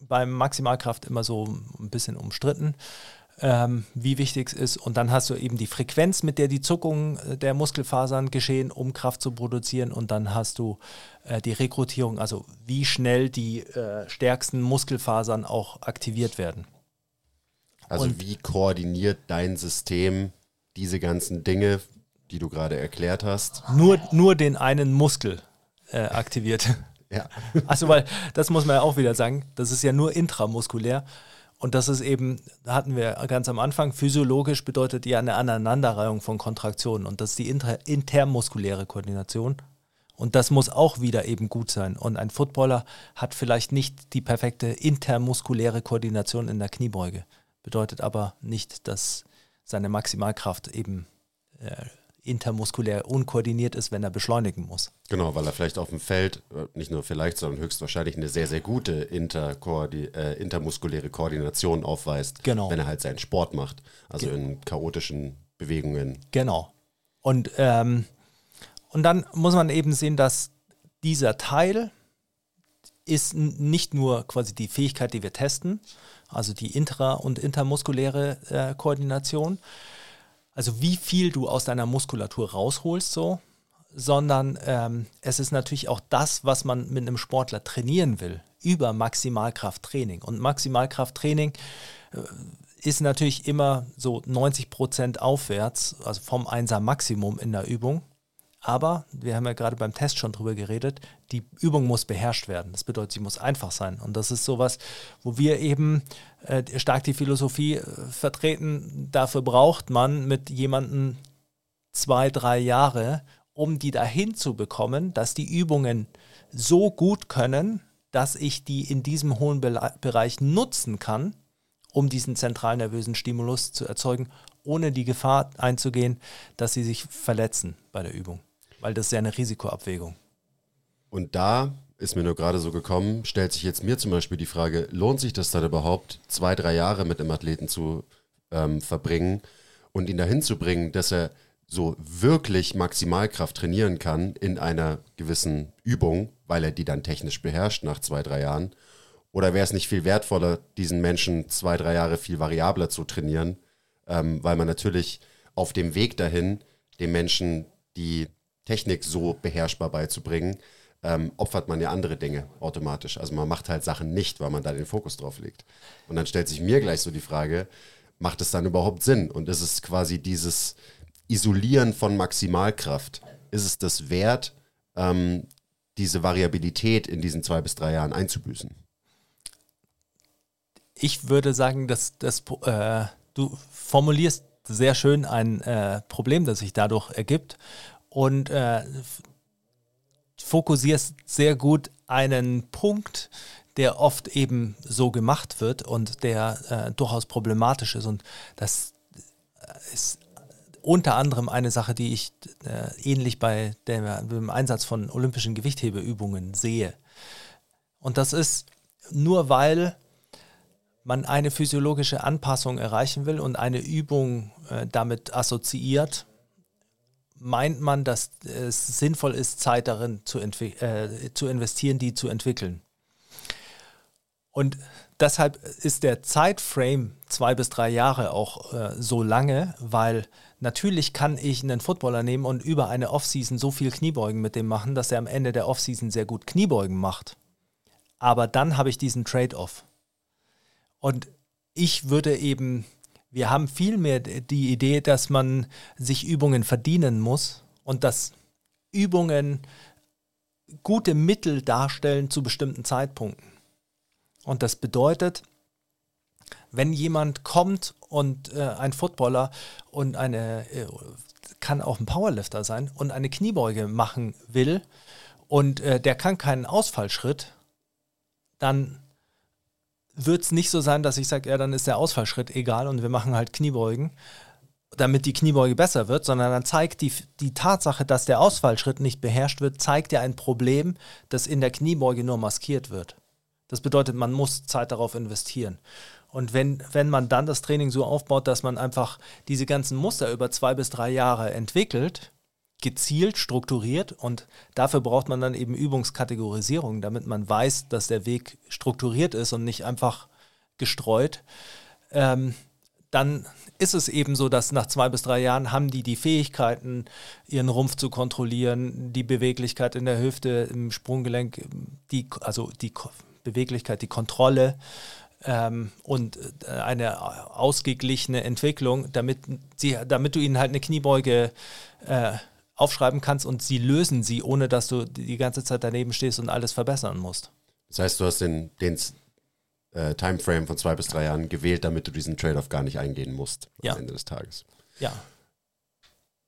Speaker 1: beim Maximalkraft immer so ein bisschen umstritten, ähm, wie wichtig es ist. Und dann hast du eben die Frequenz, mit der die Zuckungen äh, der Muskelfasern geschehen, um Kraft zu produzieren. Und dann hast du äh, die Rekrutierung, also wie schnell die äh, stärksten Muskelfasern auch aktiviert werden.
Speaker 2: Also
Speaker 1: Und-
Speaker 2: wie koordiniert dein System diese ganzen Dinge, die du gerade erklärt hast?
Speaker 1: Nur, nur den einen Muskel äh, aktiviert.
Speaker 2: Ja.
Speaker 1: Also, weil das muss man ja auch wieder sagen, das ist ja nur intramuskulär. Und das ist eben, hatten wir ganz am Anfang, physiologisch bedeutet ja eine Aneinanderreihung von Kontraktionen. Und das ist die inter, intermuskuläre Koordination. Und das muss auch wieder eben gut sein. Und ein Footballer hat vielleicht nicht die perfekte intermuskuläre Koordination in der Kniebeuge. Bedeutet aber nicht, dass seine Maximalkraft eben äh, intermuskulär unkoordiniert ist, wenn er beschleunigen muss.
Speaker 2: Genau, weil er vielleicht auf dem Feld, äh, nicht nur vielleicht, sondern höchstwahrscheinlich eine sehr, sehr gute interkoordi äh, intermuskuläre Koordination aufweist,
Speaker 1: Genau.
Speaker 2: wenn er halt seinen Sport macht. Also in chaotischen Bewegungen.
Speaker 1: Genau. Und, ähm, und dann muss man eben sehen, dass dieser Teil ist nicht nur quasi die Fähigkeit, die wir testen, also die intra- und intermuskuläre äh, Koordination, also wie viel du aus deiner Muskulatur rausholst, so, sondern ähm, es ist natürlich auch das, was man mit einem Sportler trainieren will, über Maximalkrafttraining. Und Maximalkrafttraining äh, ist natürlich immer so 90 Prozent aufwärts, also vom 1er Maximum in der Übung. Aber, wir haben ja gerade beim Test schon drüber geredet, die Übung muss beherrscht werden. Das bedeutet, sie muss einfach sein. Und das ist sowas, wo wir eben äh, stark die Philosophie äh, vertreten, dafür braucht man mit jemandem zwei, drei Jahre, um die dahin zu bekommen, dass die Übungen so gut können, dass ich die in diesem hohen Bele Bereich nutzen kann, um diesen zentralnervösen Stimulus zu erzeugen, ohne die Gefahr einzugehen, dass sie sich verletzen bei der Übung. Weil das ist ja eine Risikoabwägung.
Speaker 2: Und da ist mir nur gerade so gekommen, stellt sich jetzt mir zum Beispiel die Frage, lohnt sich das dann überhaupt, zwei, drei Jahre mit einem Athleten zu ähm, verbringen und ihn dahin zu bringen, dass er so wirklich Maximalkraft trainieren kann in einer gewissen Übung, weil er die dann technisch beherrscht nach zwei, drei Jahren? Oder wäre es nicht viel wertvoller, diesen Menschen zwei, drei Jahre viel variabler zu trainieren, ähm, weil man natürlich auf dem Weg dahin dem Menschen die Technik so beherrschbar beizubringen, ähm, opfert man ja andere Dinge automatisch. Also man macht halt Sachen nicht, weil man da den Fokus drauf legt. Und dann stellt sich mir gleich so die Frage, macht es dann überhaupt Sinn? Und ist es quasi dieses Isolieren von Maximalkraft, ist es das wert, ähm, diese Variabilität in diesen zwei bis drei Jahren einzubüßen?
Speaker 1: Ich würde sagen, dass, dass äh, du formulierst sehr schön ein äh, Problem, das sich dadurch ergibt und äh, fokussierst sehr gut einen Punkt, der oft eben so gemacht wird und der äh, durchaus problematisch ist. Und das äh, ist unter anderem eine Sache, die ich äh, ähnlich bei der, dem Einsatz von olympischen Gewichthebeübungen sehe. Und das ist nur weil man eine physiologische Anpassung erreichen will und eine Übung äh, damit assoziiert, meint man, dass es sinnvoll ist, Zeit darin zu, äh, zu investieren, die zu entwickeln. Und deshalb ist der Zeitframe zwei bis drei Jahre auch äh, so lange, weil natürlich kann ich einen Footballer nehmen und über eine Offseason so viel Kniebeugen mit dem machen, dass er am Ende der Offseason sehr gut Kniebeugen macht. Aber dann habe ich diesen Trade-off. Und ich würde eben, wir haben vielmehr die Idee, dass man sich Übungen verdienen muss und dass Übungen gute Mittel darstellen zu bestimmten Zeitpunkten. Und das bedeutet, wenn jemand kommt und äh, ein Footballer und eine, äh, kann auch ein Powerlifter sein und eine Kniebeuge machen will und äh, der kann keinen Ausfallschritt, dann wird es nicht so sein, dass ich sage, ja, dann ist der Ausfallschritt egal und wir machen halt Kniebeugen, damit die Kniebeuge besser wird, sondern dann zeigt die, die Tatsache, dass der Ausfallschritt nicht beherrscht wird, zeigt ja ein Problem, das in der Kniebeuge nur maskiert wird. Das bedeutet, man muss Zeit darauf investieren. Und wenn, wenn man dann das Training so aufbaut, dass man einfach diese ganzen Muster über zwei bis drei Jahre entwickelt, gezielt, strukturiert und dafür braucht man dann eben Übungskategorisierung, damit man weiß, dass der Weg strukturiert ist und nicht einfach gestreut. Ähm, dann ist es eben so, dass nach zwei bis drei Jahren haben die die Fähigkeiten, ihren Rumpf zu kontrollieren, die Beweglichkeit in der Hüfte, im Sprunggelenk, die, also die Beweglichkeit, die Kontrolle ähm, und äh, eine ausgeglichene Entwicklung, damit, sie, damit du ihnen halt eine Kniebeuge äh, aufschreiben kannst und sie lösen sie, ohne dass du die ganze Zeit daneben stehst und alles verbessern musst.
Speaker 2: Das heißt, du hast den, den äh, Timeframe von zwei bis drei Jahren gewählt, damit du diesen Trade-off gar nicht eingehen musst
Speaker 1: ja.
Speaker 2: am Ende des Tages.
Speaker 1: Ja.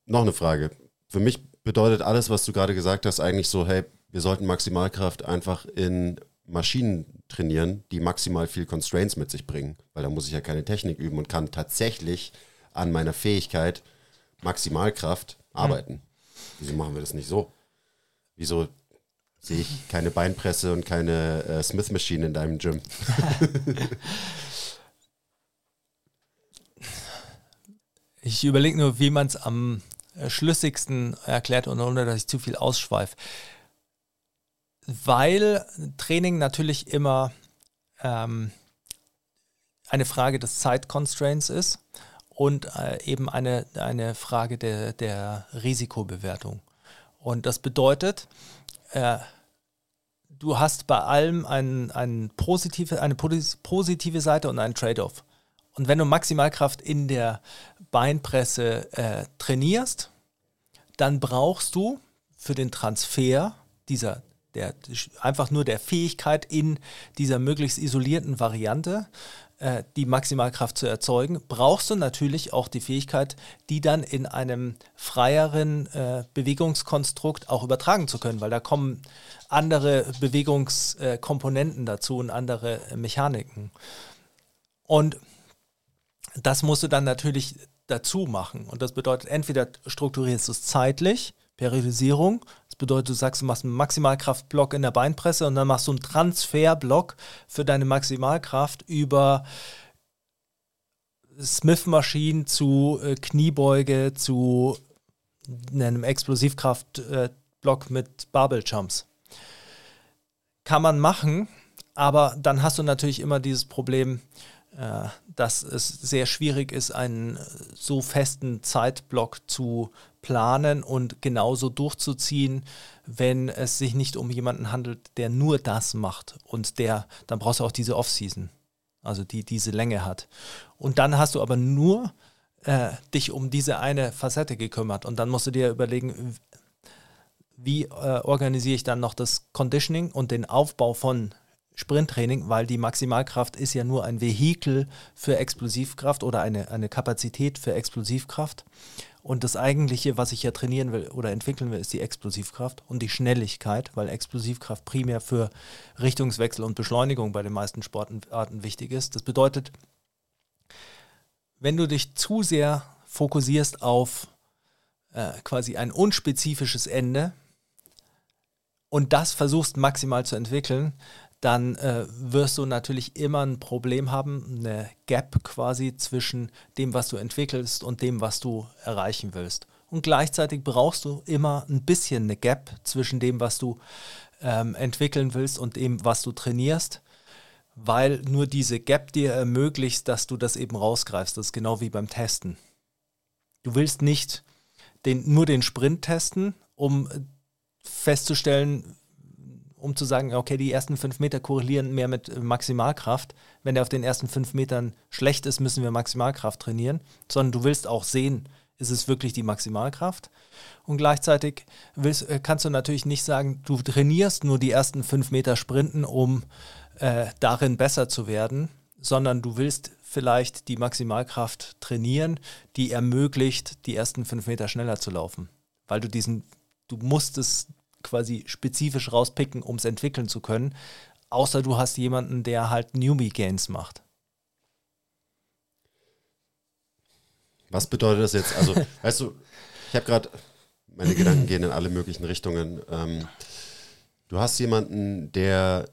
Speaker 2: Noch eine Frage. Für mich bedeutet alles, was du gerade gesagt hast, eigentlich so, hey, wir sollten Maximalkraft einfach in Maschinen trainieren, die maximal viel Constraints mit sich bringen, weil da muss ich ja keine Technik üben und kann tatsächlich an meiner Fähigkeit Maximalkraft mhm. arbeiten. Wieso machen wir das nicht so? Wieso sehe ich keine Beinpresse und keine äh, Smith-Maschine in deinem Gym?
Speaker 1: ich überlege nur, wie man es am äh, schlüssigsten erklärt und ohne dass ich zu viel ausschweife weil Training natürlich immer ähm, eine Frage des Zeitconstraints ist und äh, eben eine, eine Frage der, der Risikobewertung. Und das bedeutet, äh, du hast bei allem ein, ein positive, eine positive Seite und einen Trade-off. Und wenn du Maximalkraft in der Beinpresse äh, trainierst, dann brauchst du für den Transfer dieser der, einfach nur der Fähigkeit in dieser möglichst isolierten Variante äh, die Maximalkraft zu erzeugen, brauchst du natürlich auch die Fähigkeit, die dann in einem freieren äh, Bewegungskonstrukt auch übertragen zu können, weil da kommen andere Bewegungskomponenten dazu und andere Mechaniken. Und das musst du dann natürlich dazu machen. Und das bedeutet, entweder strukturierst du es zeitlich, Periodisierung. Bedeutet, du sagst, du machst einen Maximalkraftblock in der Beinpresse und dann machst du einen Transferblock für deine Maximalkraft über Smith-Maschinen zu äh, Kniebeuge zu einem Explosivkraftblock äh, mit Barbell Jumps. Kann man machen, aber dann hast du natürlich immer dieses Problem, äh, dass es sehr schwierig ist, einen so festen Zeitblock zu planen und genauso durchzuziehen, wenn es sich nicht um jemanden handelt, der nur das macht und der, dann brauchst du auch diese Off-Season, also die diese Länge hat. Und dann hast du aber nur äh, dich um diese eine Facette gekümmert und dann musst du dir überlegen, wie äh, organisiere ich dann noch das Conditioning und den Aufbau von Sprinttraining, weil die Maximalkraft ist ja nur ein Vehikel für Explosivkraft oder eine, eine Kapazität für Explosivkraft. Und das eigentliche, was ich ja trainieren will oder entwickeln will, ist die Explosivkraft und die Schnelligkeit, weil Explosivkraft primär für Richtungswechsel und Beschleunigung bei den meisten Sportarten wichtig ist. Das bedeutet, wenn du dich zu sehr fokussierst auf äh, quasi ein unspezifisches Ende und das versuchst maximal zu entwickeln, dann äh, wirst du natürlich immer ein Problem haben, eine Gap quasi zwischen dem, was du entwickelst und dem, was du erreichen willst. Und gleichzeitig brauchst du immer ein bisschen eine Gap zwischen dem, was du ähm, entwickeln willst und dem, was du trainierst, weil nur diese Gap dir ermöglicht, dass du das eben rausgreifst. Das ist genau wie beim Testen. Du willst nicht den, nur den Sprint testen, um festzustellen, um zu sagen, okay, die ersten fünf Meter korrelieren mehr mit äh, Maximalkraft. Wenn der auf den ersten fünf Metern schlecht ist, müssen wir Maximalkraft trainieren, sondern du willst auch sehen, ist es wirklich die Maximalkraft. Und gleichzeitig willst, äh, kannst du natürlich nicht sagen, du trainierst nur die ersten fünf Meter Sprinten, um äh, darin besser zu werden, sondern du willst vielleicht die Maximalkraft trainieren, die ermöglicht, die ersten fünf Meter schneller zu laufen. Weil du diesen, du musst es quasi spezifisch rauspicken, um es entwickeln zu können. Außer du hast jemanden, der halt Newbie-Gains macht.
Speaker 2: Was bedeutet das jetzt? Also, weißt du, ich habe gerade, meine Gedanken gehen in alle möglichen Richtungen. Ähm, du hast jemanden, der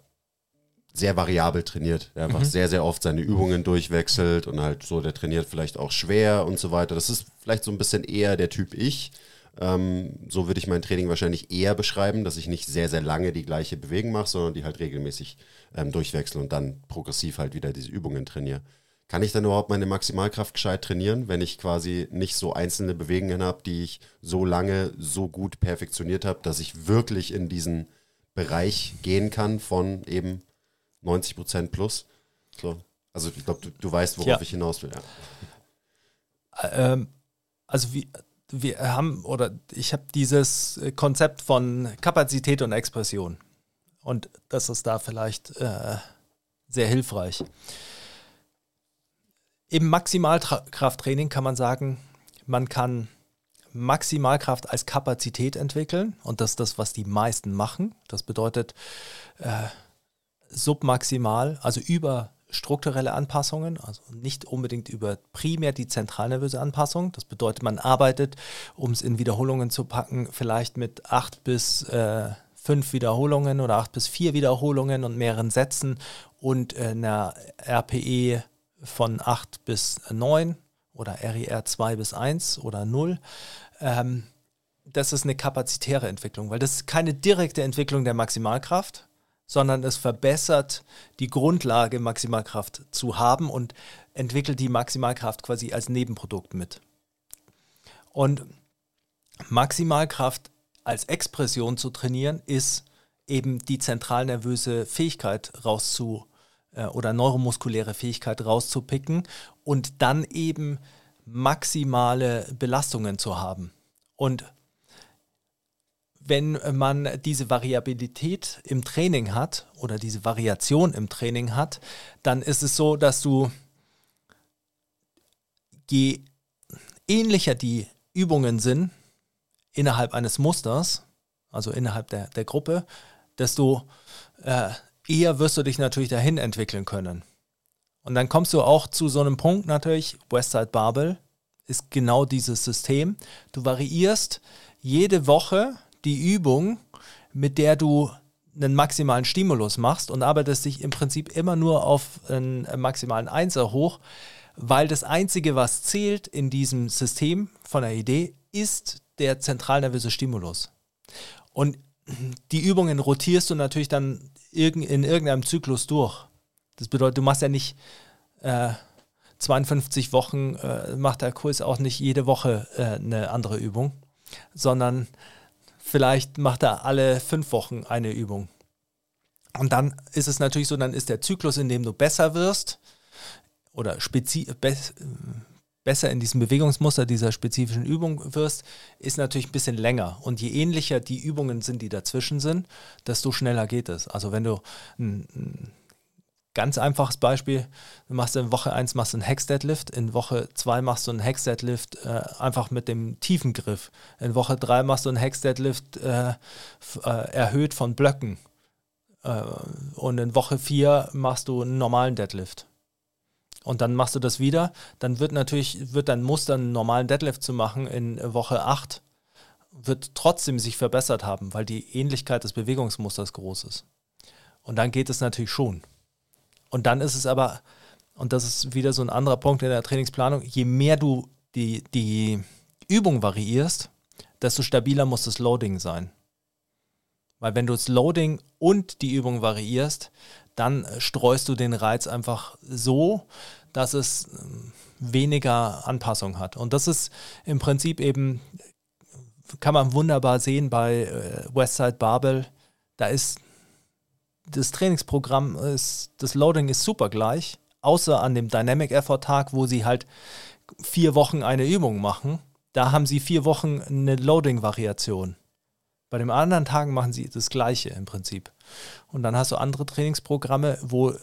Speaker 2: sehr variabel trainiert, der einfach mhm. sehr, sehr oft seine Übungen durchwechselt und halt so, der trainiert vielleicht auch schwer und so weiter. Das ist vielleicht so ein bisschen eher der Typ Ich. Ähm, so würde ich mein Training wahrscheinlich eher beschreiben, dass ich nicht sehr, sehr lange die gleiche Bewegung mache, sondern die halt regelmäßig ähm, durchwechsel und dann progressiv halt wieder diese Übungen trainiere. Kann ich dann überhaupt meine Maximalkraft gescheit trainieren, wenn ich quasi nicht so einzelne Bewegungen habe, die ich so lange so gut perfektioniert habe, dass ich wirklich in diesen Bereich gehen kann von eben 90 Prozent plus? So. Also ich glaube, du, du, weißt, worauf ja. ich hinaus will.
Speaker 1: Ja. Ähm, also wie, wir haben, oder ich habe dieses Konzept von Kapazität und Expression. Und das ist da vielleicht äh, sehr hilfreich. Im Maximalkrafttraining kann man sagen, man kann Maximalkraft als Kapazität entwickeln und das ist das, was die meisten machen. Das bedeutet äh, submaximal, also über strukturelle Anpassungen, also nicht unbedingt über primär die zentralnervöse Anpassung. Das bedeutet, man arbeitet, um es in Wiederholungen zu packen, vielleicht mit acht bis äh, fünf Wiederholungen oder acht bis vier Wiederholungen und mehreren Sätzen und äh, einer RPE von acht bis neun oder RER 2 bis 1 oder 0. Ähm, das ist eine kapazitäre Entwicklung, weil das ist keine direkte Entwicklung der Maximalkraft, sondern es verbessert die Grundlage, Maximalkraft zu haben und entwickelt die Maximalkraft quasi als Nebenprodukt mit. Und Maximalkraft als Expression zu trainieren, ist eben die zentralnervöse Fähigkeit rauszu äh, oder neuromuskuläre Fähigkeit rauszupicken und dann eben maximale Belastungen zu haben. Und wenn man diese Variabilität im Training hat oder diese Variation im Training hat, dann ist es so, dass du je ähnlicher die Übungen sind innerhalb eines Musters, also innerhalb der, der Gruppe, desto äh, eher wirst du dich natürlich dahin entwickeln können. Und dann kommst du auch zu so einem Punkt natürlich, Westside Barbell ist genau dieses System. Du variierst jede Woche die Übung, mit der du einen maximalen Stimulus machst und arbeitest dich im Prinzip immer nur auf einen maximalen Einser hoch, weil das Einzige, was zählt in diesem System von der Idee, ist der zentralnervöse Stimulus. Und die Übungen rotierst du natürlich dann in irgendeinem Zyklus durch. Das bedeutet, du machst ja nicht äh, 52 Wochen, äh, macht der Kurs auch nicht jede Woche äh, eine andere Übung, sondern Vielleicht macht er alle fünf Wochen eine Übung. Und dann ist es natürlich so, dann ist der Zyklus, in dem du besser wirst oder be besser in diesem Bewegungsmuster dieser spezifischen Übung wirst, ist natürlich ein bisschen länger. Und je ähnlicher die Übungen sind, die dazwischen sind, desto schneller geht es. Also wenn du ein, ein ganz einfaches Beispiel, du machst in Woche 1 machst du einen Hex-Deadlift, in Woche 2 machst du einen Hex-Deadlift äh, einfach mit dem tiefen Griff. In Woche 3 machst du einen Hex-Deadlift äh, äh, erhöht von Blöcken. Äh, und in Woche 4 machst du einen normalen Deadlift und dann machst du das wieder, dann wird natürlich, wird dein Muster, einen normalen Deadlift zu machen in Woche 8, wird trotzdem sich verbessert haben, weil die Ähnlichkeit des Bewegungsmusters groß ist. Und dann geht es natürlich schon. Und dann ist es aber, und das ist wieder so ein anderer Punkt in der Trainingsplanung, je mehr du die, die Übung variierst, desto stabiler muss das Loading sein. Weil wenn du das Loading und die Übung variierst, dann streust du den Reiz einfach so, dass es ähm, weniger Anpassung hat. Und das ist im Prinzip eben, kann man wunderbar sehen bei äh, Westside Barbell. Da ist das Trainingsprogramm, ist, das Loading ist super gleich, außer an dem Dynamic Effort Tag, wo sie halt vier Wochen eine Übung machen. Da haben sie vier Wochen eine Loading-Variation. Bei den anderen Tagen machen sie das Gleiche im Prinzip. Und dann hast du andere Trainingsprogramme, wo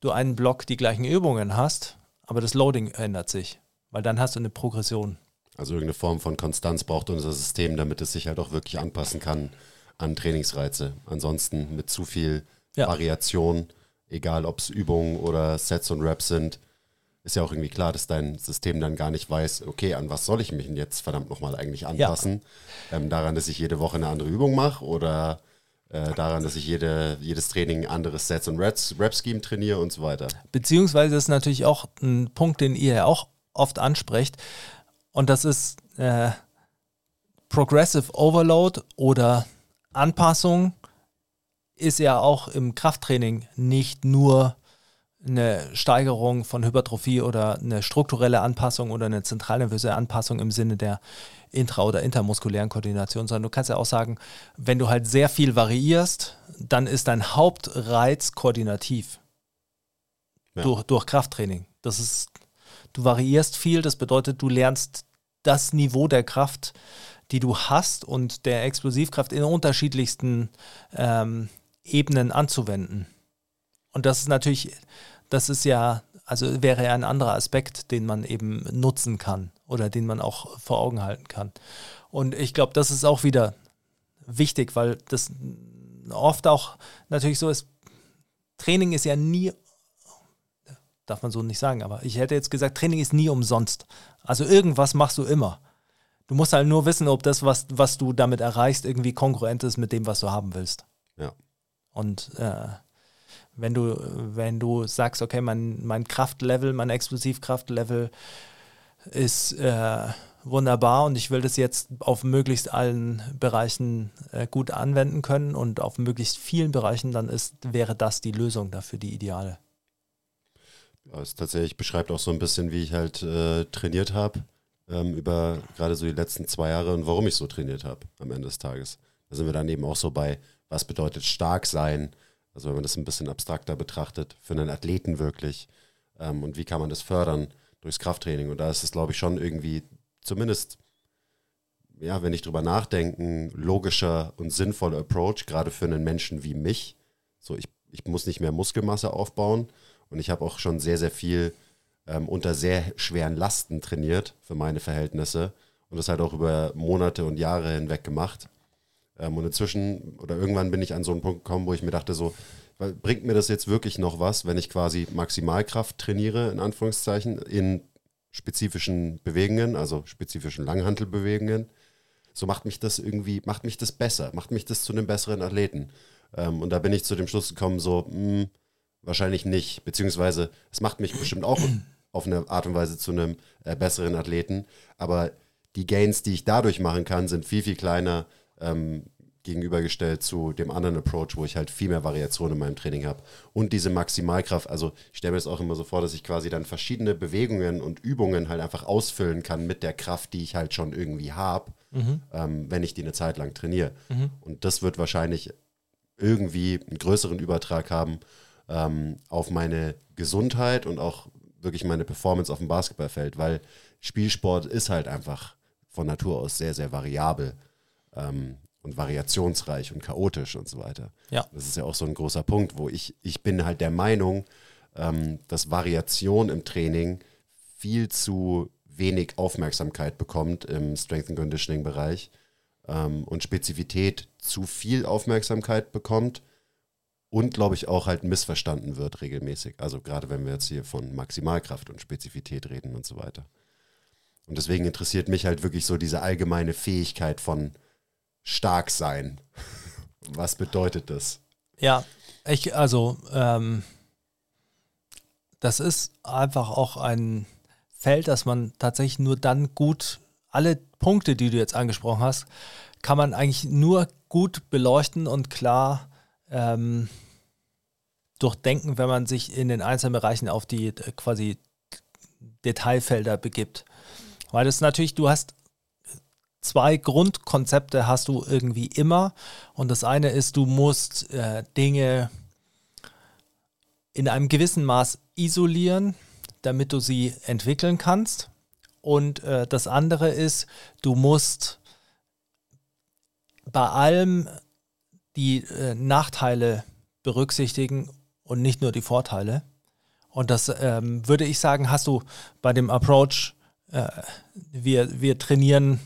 Speaker 1: du einen Block die gleichen Übungen hast, aber das Loading ändert sich, weil dann hast du eine Progression.
Speaker 2: Also irgendeine Form von Konstanz braucht unser System, damit es sich halt auch wirklich anpassen kann an Trainingsreize. Ansonsten mit zu viel ja. Variation, egal ob es Übungen oder Sets und Reps sind, ist ja auch irgendwie klar, dass dein System dann gar nicht weiß, okay, an was soll ich mich denn jetzt verdammt nochmal eigentlich anpassen? Ja. Ähm, daran, dass ich jede Woche eine andere Übung mache oder äh, daran, dass ich jede, jedes Training ein anderes Sets und Rap-Scheme trainiere und so weiter.
Speaker 1: Beziehungsweise ist natürlich auch ein Punkt, den ihr ja auch oft ansprecht. Und das ist äh, Progressive Overload oder Anpassung ist ja auch im Krafttraining nicht nur eine Steigerung von Hypertrophie oder eine strukturelle Anpassung oder eine zentralnervöse Anpassung im Sinne der intra- oder intermuskulären Koordination, sondern du kannst ja auch sagen, wenn du halt sehr viel variierst, dann ist dein Hauptreiz koordinativ. Ja. Durch, durch Krafttraining. Das ist, du variierst viel, das bedeutet, du lernst das Niveau der Kraft, die du hast und der Explosivkraft in unterschiedlichsten ähm, Ebenen anzuwenden. Und das ist natürlich, das ist ja, also wäre ja ein anderer Aspekt, den man eben nutzen kann oder den man auch vor Augen halten kann. Und ich glaube, das ist auch wieder wichtig, weil das oft auch natürlich so ist, Training ist ja nie, darf man so nicht sagen, aber ich hätte jetzt gesagt, Training ist nie umsonst. Also irgendwas machst du immer. Du musst halt nur wissen, ob das, was, was du damit erreichst, irgendwie kongruent ist mit dem, was du haben willst.
Speaker 2: Ja.
Speaker 1: Und äh, wenn du, wenn du sagst, okay, mein, mein Kraftlevel, mein Explosivkraftlevel ist äh, wunderbar und ich will das jetzt auf möglichst allen Bereichen äh, gut anwenden können und auf möglichst vielen Bereichen, dann ist, wäre das die Lösung dafür, die ideale.
Speaker 2: Ja, es tatsächlich beschreibt auch so ein bisschen, wie ich halt äh, trainiert habe, ähm, über gerade so die letzten zwei Jahre und warum ich so trainiert habe am Ende des Tages. Da sind wir dann eben auch so bei, was bedeutet stark sein, also wenn man das ein bisschen abstrakter betrachtet, für einen Athleten wirklich ähm, und wie kann man das fördern durchs Krafttraining. Und da ist es, glaube ich, schon irgendwie zumindest, ja, wenn ich drüber nachdenke, logischer und sinnvoller Approach, gerade für einen Menschen wie mich. So, ich, ich muss nicht mehr Muskelmasse aufbauen und ich habe auch schon sehr, sehr viel ähm, unter sehr schweren Lasten trainiert für meine Verhältnisse und das halt auch über Monate und Jahre hinweg gemacht. Ähm, und inzwischen oder irgendwann bin ich an so einen Punkt gekommen, wo ich mir dachte, so, bringt mir das jetzt wirklich noch was, wenn ich quasi Maximalkraft trainiere, in Anführungszeichen, in spezifischen Bewegungen, also spezifischen Langhantelbewegungen? So macht mich das irgendwie, macht mich das besser, macht mich das zu einem besseren Athleten. Ähm, und da bin ich zu dem Schluss gekommen, so, mh, hm, wahrscheinlich nicht, beziehungsweise es macht mich bestimmt auch auf eine Art und Weise zu einem äh, besseren Athleten, aber die Gains, die ich dadurch machen kann, sind viel, viel kleiner ähm, gegenübergestellt zu dem anderen Approach, wo ich halt viel mehr Variation in meinem Training habe. Und diese Maximalkraft, also ich stelle mir das auch immer so vor, dass ich quasi dann verschiedene Bewegungen und Übungen halt einfach ausfüllen kann mit der Kraft, die ich halt schon irgendwie habe, mhm. ähm, wenn ich die eine Zeit lang trainiere. Mhm. Und das wird wahrscheinlich irgendwie einen größeren Übertrag haben ähm, auf meine Gesundheit und auch wirklich meine Performance auf dem Basketballfeld, weil Spielsport ist halt einfach von Natur aus sehr, sehr variabel ähm, und variationsreich und chaotisch und so weiter.
Speaker 1: Ja.
Speaker 2: Das ist ja auch so ein großer Punkt, wo ich, ich bin halt der Meinung, ähm, dass Variation im Training viel zu wenig Aufmerksamkeit bekommt im Strength and Conditioning Bereich ähm, und Spezifität zu viel Aufmerksamkeit bekommt und glaube ich auch halt missverstanden wird regelmäßig. Also gerade wenn wir jetzt hier von Maximalkraft und Spezifität reden und so weiter. Und deswegen interessiert mich halt wirklich so diese allgemeine Fähigkeit von stark sein. Was bedeutet das?
Speaker 1: Ja, ich, also, ähm, das ist einfach auch ein Feld, das man tatsächlich nur dann gut, alle Punkte, die du jetzt angesprochen hast, kann man eigentlich nur gut beleuchten und klar ähm, durchdenken, wenn man sich in den einzelnen Bereichen auf die äh, quasi Detailfelder begibt. Weil das natürlich, du hast zwei Grundkonzepte hast du irgendwie immer. Und das eine ist, du musst äh, Dinge in einem gewissen Maß isolieren, damit du sie entwickeln kannst. Und äh, das andere ist, du musst bei allem die äh, Nachteile berücksichtigen und nicht nur die Vorteile. Und das ähm, würde ich sagen, hast du bei dem Approach, äh, wir, wir trainieren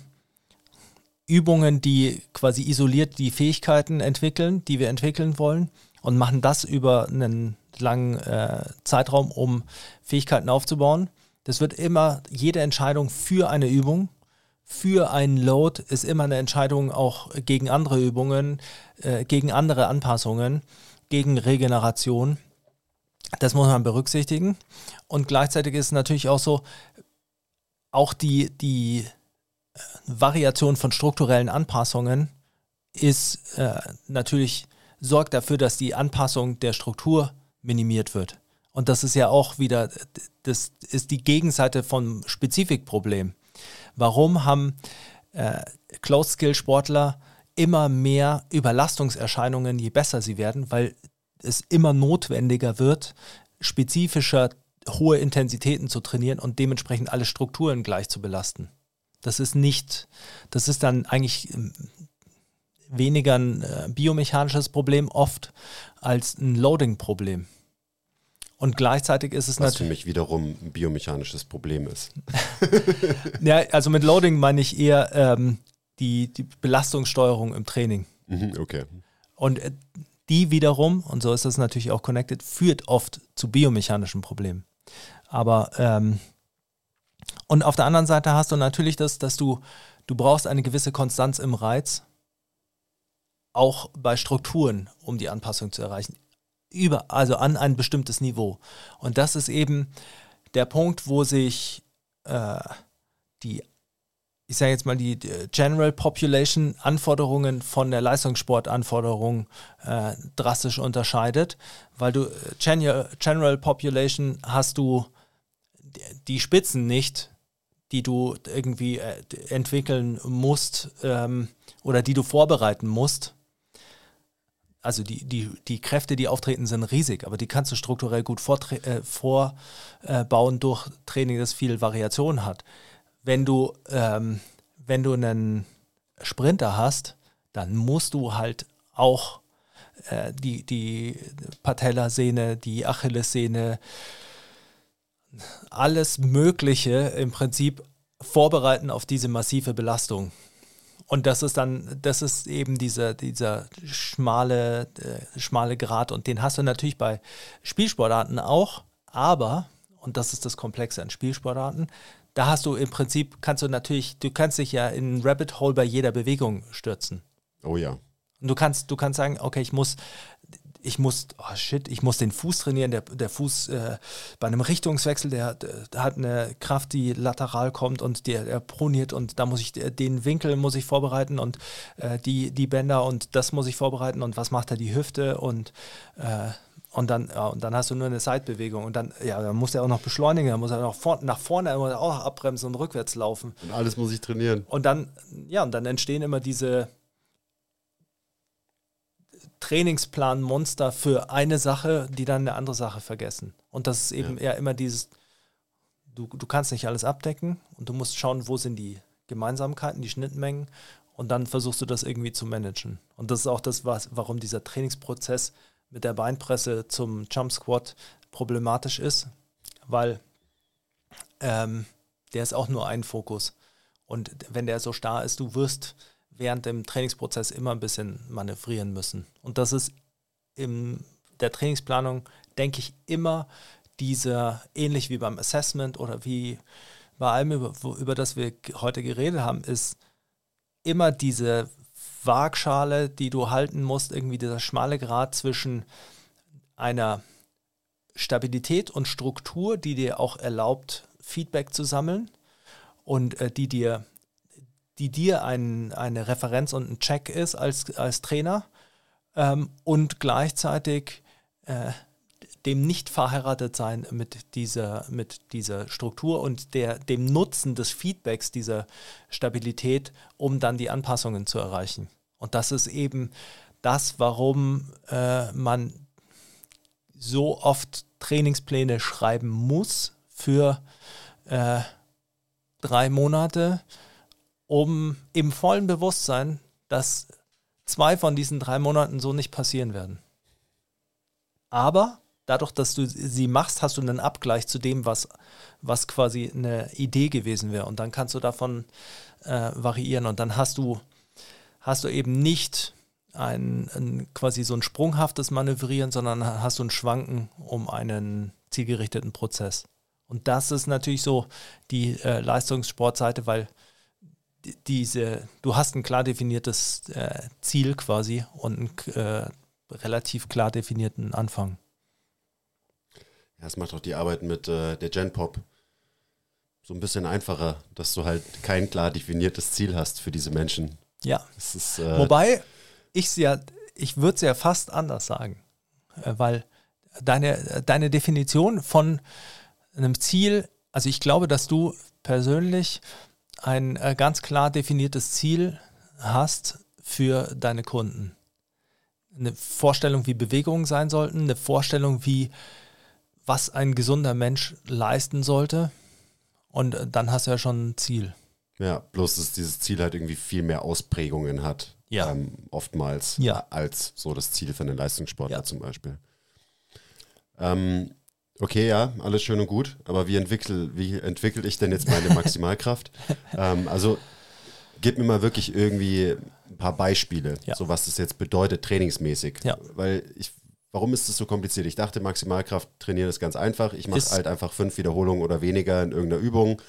Speaker 1: Übungen, die quasi isoliert die Fähigkeiten entwickeln, die wir entwickeln wollen und machen das über einen langen äh, Zeitraum, um Fähigkeiten aufzubauen. Das wird immer, jede Entscheidung für eine Übung, für einen Load ist immer eine Entscheidung auch gegen andere Übungen, äh, gegen andere Anpassungen, gegen Regeneration. Das muss man berücksichtigen. Und gleichzeitig ist es natürlich auch so, auch die, die Variation von strukturellen Anpassungen ist äh, natürlich, sorgt dafür, dass die Anpassung der Struktur minimiert wird. Und das ist ja auch wieder, das ist die Gegenseite vom Spezifikproblem. Warum haben äh, Closed-Skill-Sportler immer mehr Überlastungserscheinungen, je besser sie werden? Weil es immer notwendiger wird, spezifischer hohe Intensitäten zu trainieren und dementsprechend alle Strukturen gleich zu belasten. Das ist nicht, das ist dann eigentlich ähm, weniger ein äh, biomechanisches Problem oft als ein Loading-Problem. Und gleichzeitig ist es
Speaker 2: Was für mich wiederum ein biomechanisches Problem ist.
Speaker 1: ja, also mit Loading meine ich eher ähm, die, die Belastungssteuerung im Training.
Speaker 2: Mhm, okay.
Speaker 1: Und äh, die wiederum, und so ist das natürlich auch connected, führt oft zu biomechanischen Problemen. Aber ähm, und auf der anderen Seite hast du natürlich das, dass du, du brauchst eine gewisse Konstanz im Reiz, auch bei Strukturen, um die Anpassung zu erreichen. Über, also an ein bestimmtes Niveau. Und das ist eben der Punkt, wo sich äh, die ich sage jetzt mal, die General Population Anforderungen von der Leistungssportanforderung äh, drastisch unterscheidet, weil du äh, General Population hast du die Spitzen nicht, die du irgendwie äh, entwickeln musst ähm, oder die du vorbereiten musst. Also die, die, die Kräfte, die auftreten, sind riesig, aber die kannst du strukturell gut äh, vorbauen durch Training, das viel Variation hat wenn du, ähm, wenn du einen Sprinter hast, dann musst du halt auch äh, die, die Patellasehne, die Achillessehne, alles Mögliche im Prinzip vorbereiten auf diese massive Belastung. Und das ist dann, das ist eben dieser, dieser schmale, äh, schmale Grad. Und den hast du natürlich bei Spielsportarten auch, aber, und das ist das Komplexe an Spielsportarten, da hast du im Prinzip, kannst du natürlich, du kannst dich ja in ein Rabbit Hole bei jeder Bewegung stürzen.
Speaker 2: Oh ja.
Speaker 1: Und du kannst, du kannst sagen, okay, ich muss, ich muss, oh shit, ich muss den Fuß trainieren. Der, der Fuß äh, bei einem Richtungswechsel, der, der, hat eine Kraft, die lateral kommt und der, der proniert und da muss ich den Winkel muss ich vorbereiten und äh, die, die Bänder und das muss ich vorbereiten und was macht er die Hüfte und äh, und dann, ja, und dann hast du nur eine Seitbewegung. Und dann, ja, dann muss er auch noch beschleunigen, dann muss er noch vor, nach vorne er auch abbremsen und rückwärts laufen.
Speaker 2: Und alles muss ich trainieren.
Speaker 1: Und dann, ja, und dann entstehen immer diese Trainingsplan-Monster für eine Sache, die dann eine andere Sache vergessen. Und das ist eben ja. eher immer dieses du, du kannst nicht alles abdecken und du musst schauen, wo sind die Gemeinsamkeiten, die Schnittmengen und dann versuchst du das irgendwie zu managen. Und das ist auch das, was, warum dieser Trainingsprozess mit der Beinpresse zum Jump Squat problematisch ist, weil ähm, der ist auch nur ein Fokus. Und wenn der so starr ist, du wirst während dem Trainingsprozess immer ein bisschen manövrieren müssen. Und das ist in der Trainingsplanung, denke ich, immer dieser, ähnlich wie beim Assessment oder wie bei allem, über, über das wir heute geredet haben, ist immer diese Waagschale, die du halten musst, irgendwie dieser schmale Grad zwischen einer Stabilität und Struktur, die dir auch erlaubt, Feedback zu sammeln und äh, die dir, die dir ein, eine Referenz und ein Check ist als, als Trainer ähm, und gleichzeitig äh, dem nicht verheiratet sein mit dieser, mit dieser Struktur und der, dem Nutzen des Feedbacks dieser Stabilität, um dann die Anpassungen zu erreichen. Und das ist eben das, warum äh, man so oft Trainingspläne schreiben muss für äh, drei Monate, um im vollen Bewusstsein, dass zwei von diesen drei Monaten so nicht passieren werden. Aber dadurch, dass du sie machst, hast du einen Abgleich zu dem, was, was quasi eine Idee gewesen wäre. Und dann kannst du davon äh, variieren. Und dann hast du, hast du eben nicht ein, ein, quasi so ein sprunghaftes Manövrieren, sondern hast du ein Schwanken um einen zielgerichteten Prozess. Und das ist natürlich so die äh, Leistungssportseite, weil diese, du hast ein klar definiertes äh, Ziel quasi und einen äh, relativ klar definierten Anfang.
Speaker 2: Ja, es macht auch die Arbeit mit äh, der Genpop so ein bisschen einfacher, dass du halt kein klar definiertes Ziel hast für diese Menschen.
Speaker 1: Ja. Ist, äh Wobei ich ja, ich würde es ja fast anders sagen, äh, weil deine, deine Definition von einem Ziel, also ich glaube, dass du persönlich ein äh, ganz klar definiertes Ziel hast für deine Kunden. Eine Vorstellung, wie Bewegungen sein sollten, eine Vorstellung, wie was ein gesunder Mensch leisten sollte. Und dann hast du ja schon ein Ziel.
Speaker 2: Ja, bloß dass dieses Ziel halt irgendwie viel mehr Ausprägungen hat. Ja. Ähm, oftmals
Speaker 1: ja.
Speaker 2: als so das Ziel für einen Leistungssportler ja. zum Beispiel. Ähm, okay, ja, alles schön und gut, aber wie entwickle, wie entwickle ich denn jetzt meine Maximalkraft? ähm, also gib mir mal wirklich irgendwie ein paar Beispiele, ja. so was das jetzt bedeutet trainingsmäßig.
Speaker 1: Ja.
Speaker 2: Weil ich Warum ist es so kompliziert? Ich dachte, Maximalkraft trainieren ist ganz einfach. Ich mache halt einfach fünf Wiederholungen oder weniger in irgendeiner Übung.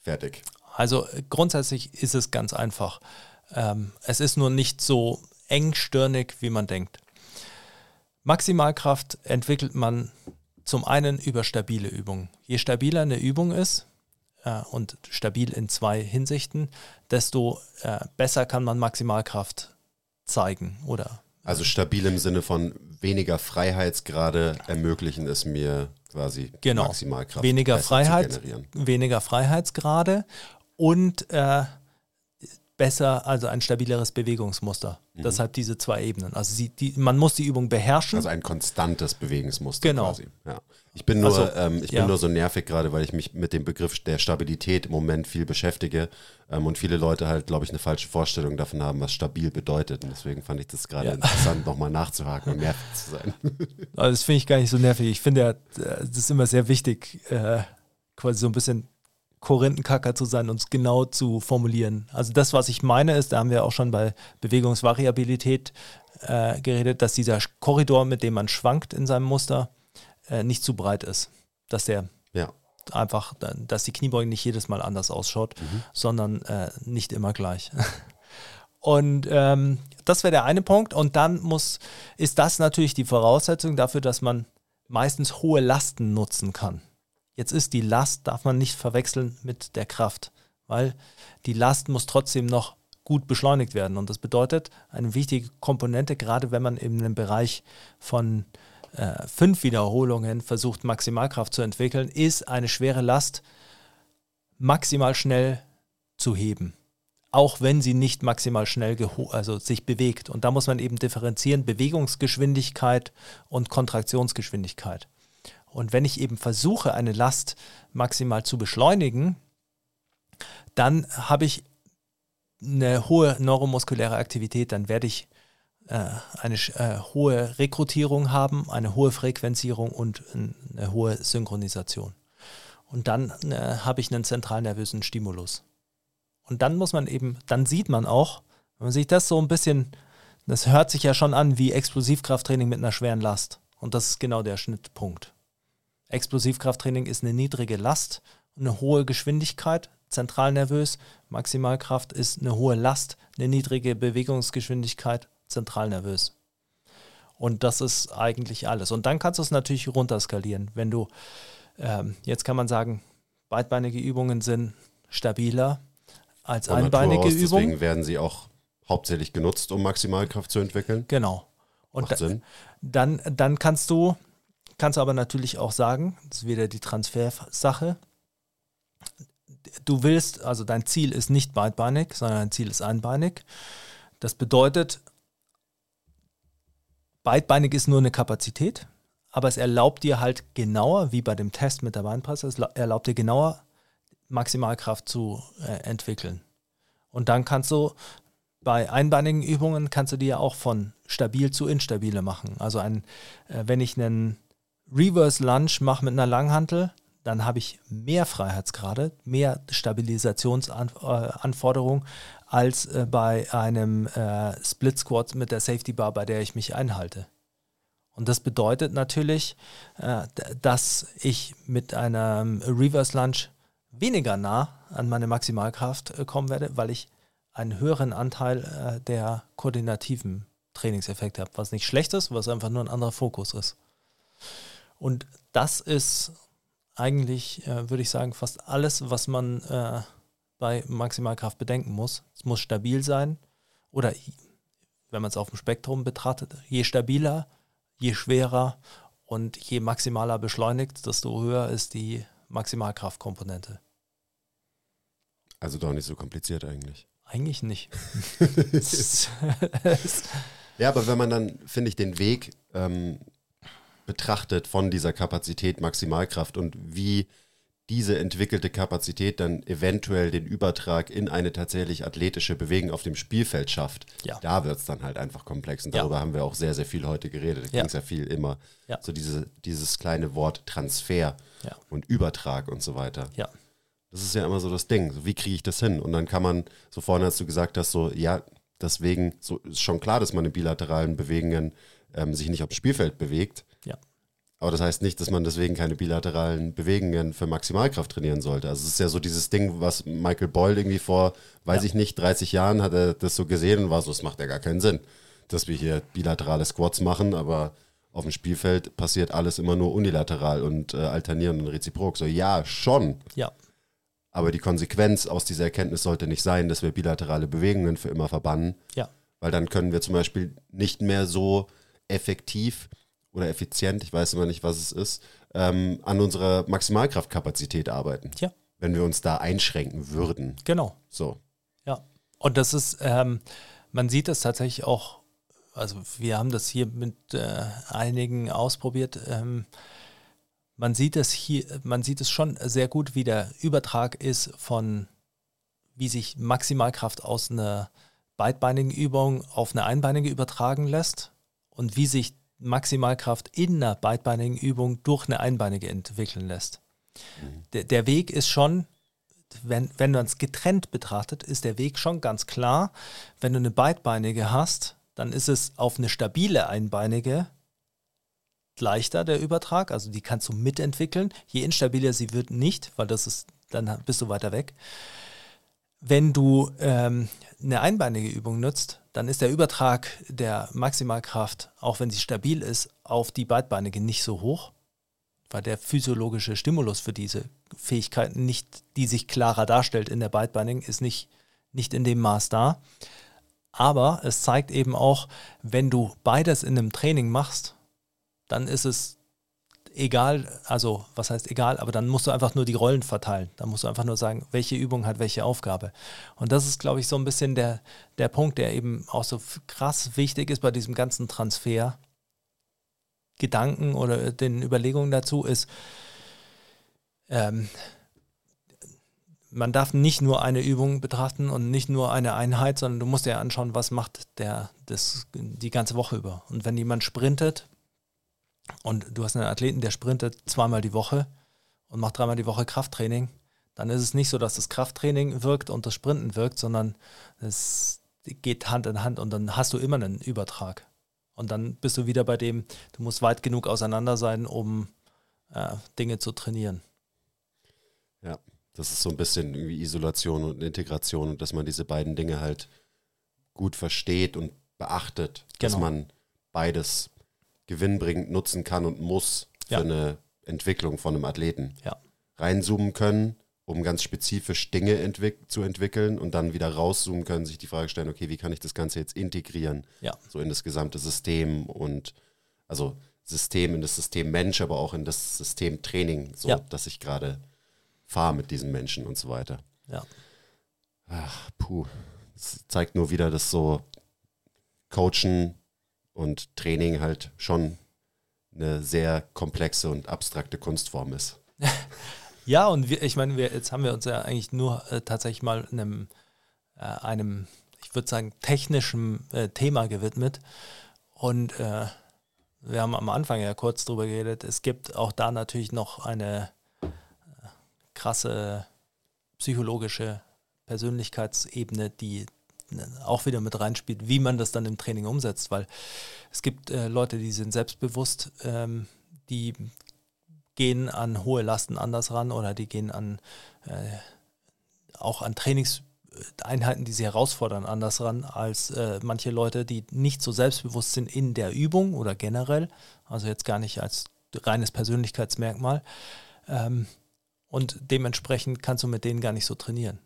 Speaker 2: Fertig.
Speaker 1: Also grundsätzlich ist es ganz einfach. Ähm, es ist nur nicht so engstirnig, wie man denkt. Maximalkraft entwickelt man zum einen über stabile Übungen. Je stabiler eine Übung ist, äh, und stabil in zwei Hinsichten, desto äh, besser kann man Maximalkraft zeigen oder
Speaker 2: also stabil im Sinne von weniger Freiheitsgrade ermöglichen es mir quasi
Speaker 1: genau. Maximalkraft weniger Freiheit, weniger Freiheitsgrade und äh, besser, also ein stabileres Bewegungsmuster. Mhm. Deshalb diese zwei Ebenen. Also sie, die, man muss die Übung beherrschen.
Speaker 2: Also ein konstantes Bewegungsmuster
Speaker 1: genau.
Speaker 2: quasi. Ja. Ich bin nur, also, ähm, ich ja. bin nur so nervig gerade, weil ich mich mit dem Begriff der Stabilität im Moment viel beschäftige ähm, und viele Leute halt, glaube ich, eine falsche Vorstellung davon haben, was stabil bedeutet. Und deswegen fand ich das gerade ja. interessant, nochmal nachzuhaken und nervig zu sein.
Speaker 1: Also das finde ich gar nicht so nervig. Ich finde ja, das ist immer sehr wichtig, äh, quasi so ein bisschen Korinthenkacker zu sein und es genau zu formulieren. Also das, was ich meine, ist, da haben wir auch schon bei Bewegungsvariabilität äh, geredet, dass dieser Korridor, mit dem man schwankt in seinem Muster, äh, nicht zu breit ist. Dass der
Speaker 2: ja.
Speaker 1: einfach, dass die Kniebeuge nicht jedes Mal anders ausschaut, mhm. sondern äh, nicht immer gleich. Und ähm, das wäre der eine Punkt. Und dann muss, ist das natürlich die Voraussetzung dafür, dass man meistens hohe Lasten nutzen kann. Jetzt ist die Last, darf man nicht verwechseln mit der Kraft, weil die Last muss trotzdem noch gut beschleunigt werden. Und das bedeutet, eine wichtige Komponente, gerade wenn man in einem Bereich von äh, fünf Wiederholungen versucht, Maximalkraft zu entwickeln, ist eine schwere Last maximal schnell zu heben. Auch wenn sie nicht maximal schnell also sich bewegt. Und da muss man eben differenzieren Bewegungsgeschwindigkeit und Kontraktionsgeschwindigkeit. Und wenn ich eben versuche, eine Last maximal zu beschleunigen, dann habe ich eine hohe neuromuskuläre Aktivität, dann werde ich äh, eine äh, hohe Rekrutierung haben, eine hohe Frequenzierung und eine hohe Synchronisation. Und dann äh, habe ich einen zentralnervösen Stimulus. Und dann muss man eben, dann sieht man auch, wenn man sich das so ein bisschen, das hört sich ja schon an wie Explosivkrafttraining mit einer schweren Last. Und das ist genau der Schnittpunkt. Explosivkrafttraining ist eine niedrige Last, eine hohe Geschwindigkeit, zentralnervös. Maximalkraft ist eine hohe Last, eine niedrige Bewegungsgeschwindigkeit, zentralnervös. Und das ist eigentlich alles. Und dann kannst du es natürlich runterskalieren. Wenn du, ähm, jetzt kann man sagen, beidbeinige Übungen sind stabiler als Von einbeinige Übungen.
Speaker 2: Deswegen werden sie auch hauptsächlich genutzt, um Maximalkraft zu entwickeln.
Speaker 1: Genau. Und Macht Sinn. dann, dann kannst du, kannst aber natürlich auch sagen, das ist wieder die Transfersache, du willst, also dein Ziel ist nicht beidbeinig, sondern dein Ziel ist einbeinig. Das bedeutet, beidbeinig ist nur eine Kapazität, aber es erlaubt dir halt genauer, wie bei dem Test mit der Beinpresse, es erlaubt dir genauer Maximalkraft zu äh, entwickeln. Und dann kannst du bei einbeinigen Übungen kannst du ja auch von stabil zu instabile machen. Also ein, äh, wenn ich einen Reverse Lunge mache mit einer Langhantel, dann habe ich mehr Freiheitsgrade, mehr Stabilisationsanforderungen als äh, bei einem äh, Split Squat mit der Safety Bar, bei der ich mich einhalte. Und das bedeutet natürlich, äh, dass ich mit einem Reverse Lunge weniger nah an meine Maximalkraft äh, kommen werde, weil ich einen höheren Anteil äh, der koordinativen Trainingseffekte habe, was nicht schlecht ist, was einfach nur ein anderer Fokus ist. Und das ist eigentlich, äh, würde ich sagen, fast alles, was man äh, bei Maximalkraft bedenken muss. Es muss stabil sein oder, wenn man es auf dem Spektrum betrachtet, je stabiler, je schwerer und je maximaler beschleunigt, desto höher ist die Maximalkraftkomponente.
Speaker 2: Also doch nicht so kompliziert eigentlich.
Speaker 1: Eigentlich nicht.
Speaker 2: ja, aber wenn man dann, finde ich, den Weg ähm, betrachtet von dieser Kapazität Maximalkraft und wie diese entwickelte Kapazität dann eventuell den Übertrag in eine tatsächlich athletische Bewegung auf dem Spielfeld schafft, ja. da wird es dann halt einfach komplex. Und darüber ja. haben wir auch sehr, sehr viel heute geredet. Da ja. ging es ja viel immer so diese, dieses kleine Wort Transfer und Übertrag und so weiter.
Speaker 1: Ja.
Speaker 2: Das ist ja immer so das Ding. So, wie kriege ich das hin? Und dann kann man, so vorne hast du gesagt hast, so, ja, deswegen so ist schon klar, dass man in bilateralen Bewegungen ähm, sich nicht aufs Spielfeld bewegt. Aber das heißt nicht, dass man deswegen keine bilateralen Bewegungen für Maximalkraft trainieren sollte. Also es ist ja so dieses Ding, was Michael Boyle irgendwie vor, weiß ja. ich nicht, 30 Jahren hat er das so gesehen und war so, es macht ja gar keinen Sinn, dass wir hier bilaterale Squats machen, aber auf dem Spielfeld passiert alles immer nur unilateral und äh, alternierend und reziprok. So, ja, schon.
Speaker 1: Ja.
Speaker 2: Aber die Konsequenz aus dieser Erkenntnis sollte nicht sein, dass wir bilaterale Bewegungen für immer verbannen.
Speaker 1: Ja.
Speaker 2: Weil dann können wir zum Beispiel nicht mehr so effektiv oder effizient, ich weiß immer nicht, was es ist, ähm, an unserer Maximalkraftkapazität arbeiten.
Speaker 1: Ja.
Speaker 2: Wenn wir uns da einschränken würden.
Speaker 1: Genau.
Speaker 2: So.
Speaker 1: Ja. Und das ist, ähm, man sieht das tatsächlich auch, also wir haben das hier mit äh, einigen ausprobiert. Ähm, man sieht es hier, man sieht es schon sehr gut, wie der Übertrag ist von, wie sich Maximalkraft aus einer beidbeinigen Übung auf eine einbeinige übertragen lässt und wie sich Maximalkraft in einer beidbeinigen Übung durch eine einbeinige entwickeln lässt. Mhm. Der, der Weg ist schon, wenn, wenn man es getrennt betrachtet, ist der Weg schon ganz klar. Wenn du eine beidbeinige hast, dann ist es auf eine stabile einbeinige leichter, der Übertrag. Also die kannst du mitentwickeln. Je instabiler sie wird, nicht, weil das ist, dann bist du weiter weg. Wenn du ähm, eine einbeinige Übung nutzt, dann ist der Übertrag der Maximalkraft, auch wenn sie stabil ist, auf die beidbeinige nicht so hoch, weil der physiologische Stimulus für diese Fähigkeiten nicht, die sich klarer darstellt in der beidbeinigen, ist nicht, nicht in dem Maß da. Aber es zeigt eben auch, wenn du beides in einem Training machst, dann ist es egal, also was heißt egal, aber dann musst du einfach nur die Rollen verteilen. Dann musst du einfach nur sagen, welche Übung hat welche Aufgabe. Und das ist, glaube ich, so ein bisschen der, der Punkt, der eben auch so krass wichtig ist bei diesem ganzen Transfer. Gedanken oder den Überlegungen dazu ist, ähm, man darf nicht nur eine Übung betrachten und nicht nur eine Einheit, sondern du musst dir anschauen, was macht der das die ganze Woche über. Und wenn jemand sprintet und du hast einen Athleten, der sprintet zweimal die Woche und macht dreimal die Woche Krafttraining, dann ist es nicht so, dass das Krafttraining wirkt und das Sprinten wirkt, sondern es geht Hand in Hand und dann hast du immer einen Übertrag. Und dann bist du wieder bei dem, du musst weit genug auseinander sein, um äh, Dinge zu trainieren.
Speaker 2: Ja, das ist so ein bisschen irgendwie Isolation und Integration und dass man diese beiden Dinge halt gut versteht und beachtet, genau. dass man beides gewinnbringend nutzen kann und muss für ja. eine Entwicklung von einem Athleten.
Speaker 1: Ja.
Speaker 2: Reinzoomen können, um ganz spezifisch Dinge entwick zu entwickeln und dann wieder rauszoomen können, sich die Frage stellen, okay, wie kann ich das Ganze jetzt integrieren?
Speaker 1: Ja.
Speaker 2: So in das gesamte System und also System in das System Mensch, aber auch in das System Training, so ja. dass ich gerade fahre mit diesen Menschen und so weiter.
Speaker 1: Ja.
Speaker 2: Ach, puh. Das zeigt nur wieder, dass so Coachen und Training halt schon eine sehr komplexe und abstrakte Kunstform ist.
Speaker 1: ja, und wir, ich meine, wir, jetzt haben wir uns ja eigentlich nur äh, tatsächlich mal einem, äh, einem ich würde sagen, technischen äh, Thema gewidmet. Und äh, wir haben am Anfang ja kurz drüber geredet, es gibt auch da natürlich noch eine äh, krasse psychologische Persönlichkeitsebene, die auch wieder mit reinspielt, wie man das dann im Training umsetzt, weil es gibt äh, Leute, die sind selbstbewusst, ähm, die gehen an hohe Lasten anders ran oder die gehen an äh, auch an Trainingseinheiten, die sie herausfordern, anders ran als äh, manche Leute, die nicht so selbstbewusst sind in der Übung oder generell, also jetzt gar nicht als reines Persönlichkeitsmerkmal. Ähm, und dementsprechend kannst du mit denen gar nicht so trainieren.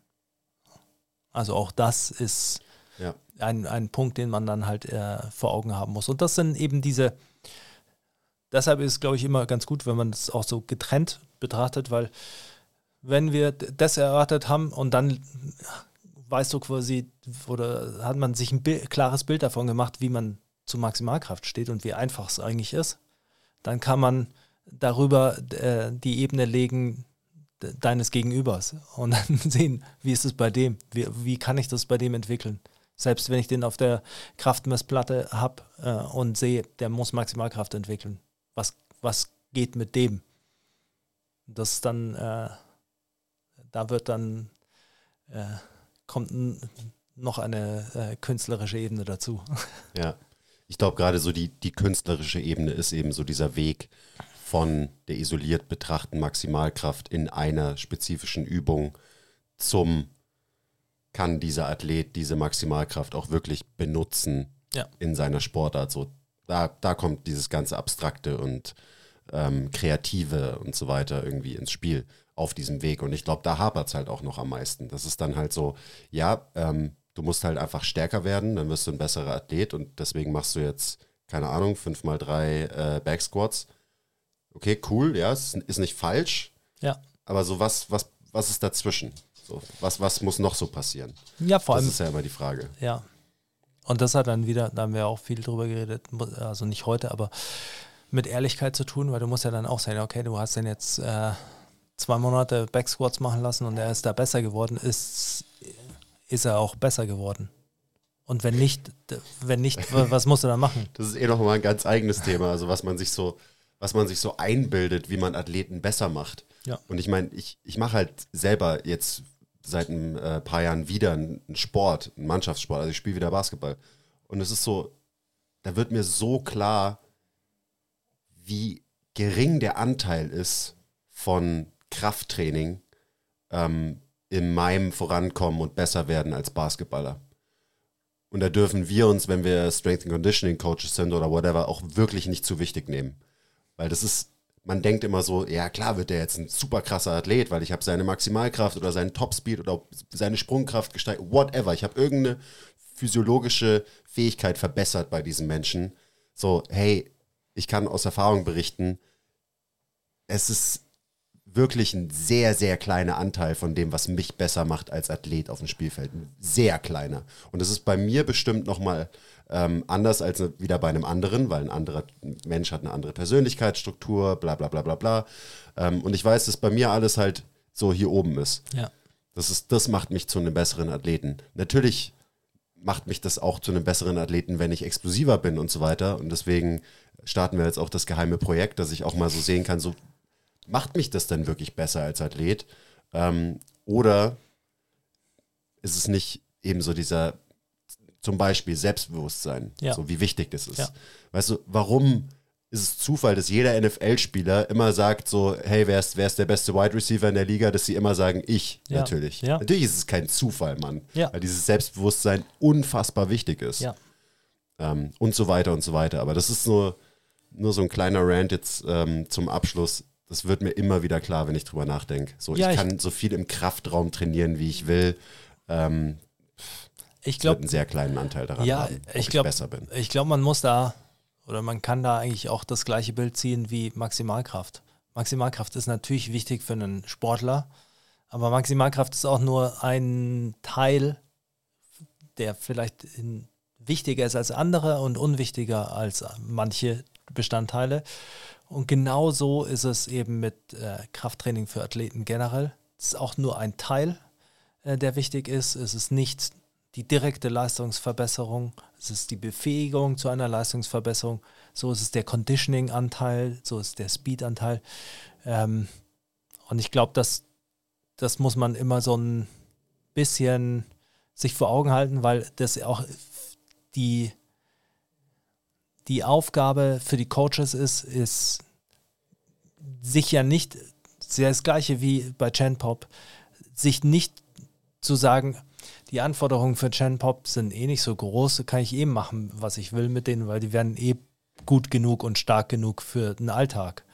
Speaker 1: Also auch das ist ja. ein, ein Punkt, den man dann halt äh, vor Augen haben muss. Und das sind eben diese, deshalb ist es, glaube ich, immer ganz gut, wenn man es auch so getrennt betrachtet, weil wenn wir das erwartet haben und dann weißt du quasi, oder hat man sich ein Bild, klares Bild davon gemacht, wie man zur Maximalkraft steht und wie einfach es eigentlich ist, dann kann man darüber äh, die Ebene legen, deines Gegenübers und dann sehen, wie ist es bei dem, wie, wie kann ich das bei dem entwickeln. Selbst wenn ich den auf der Kraftmessplatte habe äh, und sehe, der muss Maximalkraft entwickeln. Was, was geht mit dem? Das dann, äh, da wird dann, äh, kommt noch eine äh, künstlerische Ebene dazu.
Speaker 2: Ja, ich glaube gerade so die, die künstlerische Ebene ist eben so dieser Weg, von der isoliert betrachten Maximalkraft in einer spezifischen Übung zum kann dieser Athlet diese Maximalkraft auch wirklich benutzen
Speaker 1: ja.
Speaker 2: in seiner Sportart. So, da, da kommt dieses ganze Abstrakte und ähm, Kreative und so weiter irgendwie ins Spiel auf diesem Weg. Und ich glaube, da hapert es halt auch noch am meisten. Das ist dann halt so, ja, ähm, du musst halt einfach stärker werden, dann wirst du ein besserer Athlet und deswegen machst du jetzt, keine Ahnung, 5x3 äh, Backsquats okay, cool, ja, es ist nicht falsch.
Speaker 1: Ja.
Speaker 2: Aber so was, was, was ist dazwischen? So, was, was muss noch so passieren?
Speaker 1: Ja, vor allem.
Speaker 2: Das ist ja immer die Frage.
Speaker 1: Ja. Und das hat dann wieder, da haben wir auch viel drüber geredet, also nicht heute, aber mit Ehrlichkeit zu tun, weil du musst ja dann auch sagen, okay, du hast den jetzt äh, zwei Monate Backsquats machen lassen und er ist da besser geworden, ist, ist er auch besser geworden. Und wenn nicht, wenn nicht, was musst du dann machen?
Speaker 2: Das ist eh noch mal ein ganz eigenes Thema, also was man sich so was man sich so einbildet, wie man Athleten besser macht.
Speaker 1: Ja.
Speaker 2: Und ich meine, ich, ich mache halt selber jetzt seit ein äh, paar Jahren wieder einen Sport, einen Mannschaftssport. Also ich spiele wieder Basketball. Und es ist so, da wird mir so klar, wie gering der Anteil ist von Krafttraining ähm, in meinem Vorankommen und besser werden als Basketballer. Und da dürfen wir uns, wenn wir Strength and Conditioning Coaches sind oder whatever, auch wirklich nicht zu wichtig nehmen. Weil das ist, man denkt immer so, ja klar wird der jetzt ein super krasser Athlet, weil ich habe seine Maximalkraft oder seinen Topspeed oder seine Sprungkraft gesteigert, whatever. Ich habe irgendeine physiologische Fähigkeit verbessert bei diesen Menschen. So, hey, ich kann aus Erfahrung berichten, es ist wirklich ein sehr, sehr kleiner Anteil von dem, was mich besser macht als Athlet auf dem Spielfeld. Ein sehr kleiner. Und das ist bei mir bestimmt nochmal ähm, anders als wieder bei einem anderen, weil ein anderer Mensch hat eine andere Persönlichkeitsstruktur, bla bla bla bla bla. Ähm, und ich weiß, dass bei mir alles halt so hier oben ist.
Speaker 1: Ja.
Speaker 2: Das, ist, das macht mich zu einem besseren Athleten. Natürlich macht mich das auch zu einem besseren Athleten, wenn ich explosiver bin und so weiter. Und deswegen starten wir jetzt auch das geheime Projekt, dass ich auch mal so sehen kann, so macht mich das denn wirklich besser als Athlet? Ähm, oder ist es nicht eben so dieser, zum Beispiel Selbstbewusstsein,
Speaker 1: Ja.
Speaker 2: so wie wichtig das ist?
Speaker 1: Ja.
Speaker 2: Weißt du, warum ist es Zufall, dass jeder NFL-Spieler immer sagt so, hey, wer ist, wer ist der beste Wide Receiver in der Liga, dass sie immer sagen, ich,
Speaker 1: Ja.
Speaker 2: natürlich. Natürlich ist es kein Zufall, Mann, weil dieses Selbstbewusstsein unfassbar wichtig ist ähm, und so weiter und so weiter. Aber das ist nur, nur so ein kleiner Rant jetzt ähm, zum Abschluss. Das wird mir immer wieder klar, wenn ich drüber nachdenke. So,
Speaker 1: Ja,
Speaker 2: ich
Speaker 1: ich-
Speaker 2: kann so viel im Kraftraum trainieren, wie ich will. Ähm,
Speaker 1: Ich
Speaker 2: ich
Speaker 1: glaube,
Speaker 2: einen sehr kleinen Anteil daran
Speaker 1: Ja,
Speaker 2: haben, ob
Speaker 1: ich
Speaker 2: ich,
Speaker 1: glaub-
Speaker 2: besser bin.
Speaker 1: Ich glaube, man muss da oder man kann da eigentlich auch das gleiche Bild ziehen wie Maximalkraft. Maximalkraft ist natürlich wichtig für einen Sportler, aber Maximalkraft ist auch nur ein Teil, der vielleicht wichtiger ist als andere und unwichtiger als manche Bestandteile. Und genau so ist es eben mit äh, Krafttraining für Athleten generell. Es ist auch nur ein Teil, äh, der wichtig ist. Es ist nicht die direkte Leistungsverbesserung, es ist die Befähigung zu einer Leistungsverbesserung, so ist es der Conditioning-Anteil, so ist der Speed-Anteil. Ähm, und ich glaube, das, das muss man immer so ein bisschen sich vor Augen halten, weil das auch die, die Aufgabe für die Coaches ist, ist sich ja nicht, sehr das gleiche wie bei Chan Pop, sich nicht zu sagen, die Anforderungen für Chan Pop sind eh nicht so groß, kann ich eh machen, was ich will mit denen, weil die werden eh gut genug und stark genug für den Alltag.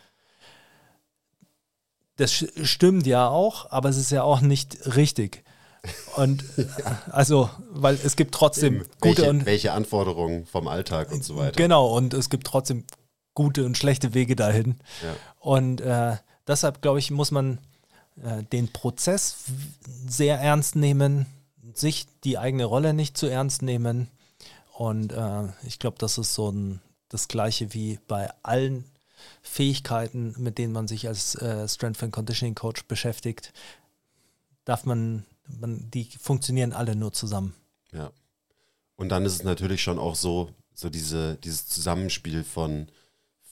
Speaker 1: Das stimmt ja auch, aber es ist ja auch nicht richtig. Und also, weil es gibt trotzdem gute
Speaker 2: welche,
Speaker 1: und
Speaker 2: welche Anforderungen vom Alltag und so weiter.
Speaker 1: Genau, und es gibt trotzdem gute und schlechte Wege dahin.
Speaker 2: Ja.
Speaker 1: Und äh, deshalb, glaube ich, muss man äh, den Prozess sehr ernst nehmen, sich die eigene Rolle nicht zu ernst nehmen. Und äh, ich glaube, das ist so ein, das Gleiche wie bei allen Fähigkeiten, mit denen man sich als äh, Strength and Conditioning Coach beschäftigt, darf man, man, die funktionieren alle nur zusammen.
Speaker 2: Ja. Und dann ist es natürlich schon auch so, so diese, dieses Zusammenspiel von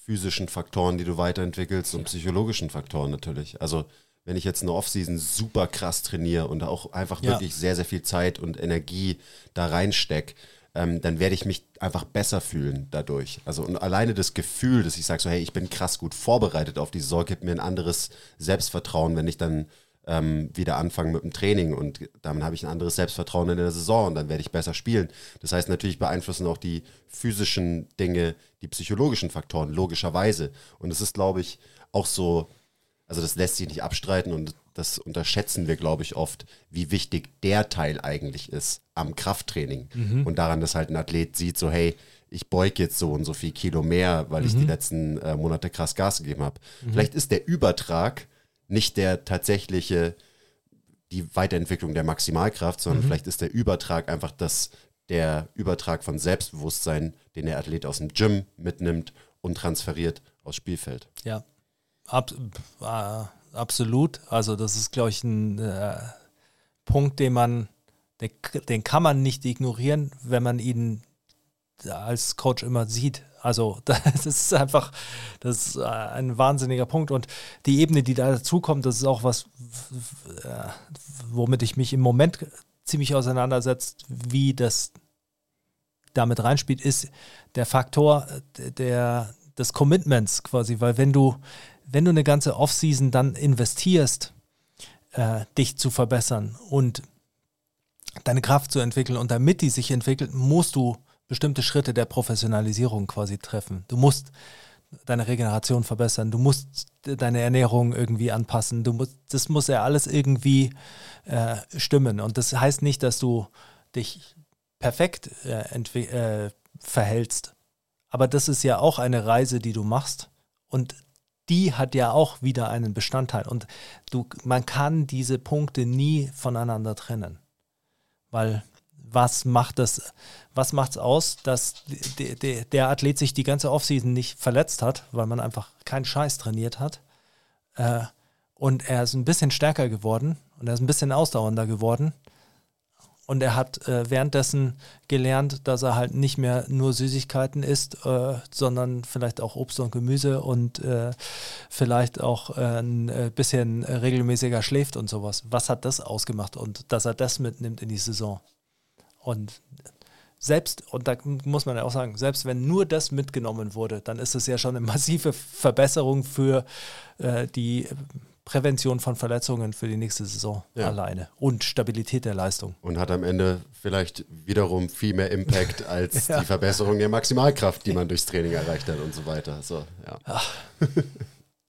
Speaker 2: physischen Faktoren, die du weiterentwickelst und psychologischen Faktoren natürlich. Also wenn ich jetzt eine Offseason super krass trainiere und auch einfach
Speaker 1: Ja.
Speaker 2: wirklich sehr, sehr viel Zeit und Energie da reinstecke, ähm, dann werde ich mich einfach besser fühlen dadurch. Also und alleine das Gefühl, dass ich sage so, hey, ich bin krass gut vorbereitet auf die Saison, gibt mir ein anderes Selbstvertrauen, wenn ich dann ähm, wieder anfange mit dem Training und damit habe ich ein anderes Selbstvertrauen in der Saison und dann werde ich besser spielen. Das heißt, natürlich beeinflussen auch die physischen Dinge, die psychologischen Faktoren, logischerweise. Und es ist, glaube ich, auch so, also das lässt sich nicht abstreiten und das unterschätzen wir, glaube ich, oft, wie wichtig der Teil eigentlich ist am Krafttraining. Und daran, dass halt ein Athlet sieht, so, hey, ich beug jetzt so und so viel Kilo mehr, weil ich die letzten äh, Monate krass Gas gegeben habe. Vielleicht ist der Übertrag nicht der tatsächliche, die Weiterentwicklung der Maximalkraft, sondern vielleicht ist der Übertrag einfach das, der Übertrag von Selbstbewusstsein, den der Athlet aus dem Gym mitnimmt und transferiert aufs Spielfeld.
Speaker 1: Ja, Ab, äh, absolut. Also das ist, glaube ich, ein äh, Punkt, den man, den, den kann man nicht ignorieren, wenn man ihn als Coach immer sieht. Also das ist einfach, das ist äh, ein wahnsinniger Punkt. Und die Ebene, die da dazukommt, das ist auch was, äh, womit ich mich im Moment ziemlich auseinandersetzt, wie das damit reinspielt, ist der Faktor äh, der, des Commitments quasi. Weil wenn du, wenn du eine ganze Offseason dann investierst, äh, dich zu verbessern und deine Kraft zu entwickeln und damit die sich entwickelt, musst du bestimmte Schritte der Professionalisierung quasi treffen. Du musst deine Regeneration verbessern, du musst deine Ernährung irgendwie anpassen, du musst, das muss ja alles irgendwie äh, stimmen. Und das heißt nicht, dass du dich perfekt äh, äh, verhältst. Aber das ist ja auch eine Reise, die du machst. Und die hat ja auch wieder einen Bestandteil. Und du, man kann diese Punkte nie voneinander trennen. Weil was macht das, was macht es aus, dass de, de, der Athlet sich die ganze Offseason nicht verletzt hat, weil man einfach keinen Scheiß trainiert hat. Äh, und er ist ein bisschen stärker geworden und er ist ein bisschen ausdauernder geworden. Und er hat äh, währenddessen gelernt, dass er halt nicht mehr nur Süßigkeiten isst, äh, sondern vielleicht auch Obst und Gemüse und äh, vielleicht auch äh, ein äh, bisschen regelmäßiger schläft und sowas. Was hat das ausgemacht und dass er das mitnimmt in die Saison? Und selbst, und da muss man ja auch sagen, selbst wenn nur das mitgenommen wurde, dann ist es ja schon eine massive Verbesserung für äh, die Prävention von Verletzungen für die nächste Saison ja. alleine und Stabilität der Leistung.
Speaker 2: Und hat am Ende vielleicht wiederum viel mehr Impact als ja. die Verbesserung der Maximalkraft, die man durchs Training erreicht hat und so weiter. So, ja. Ach,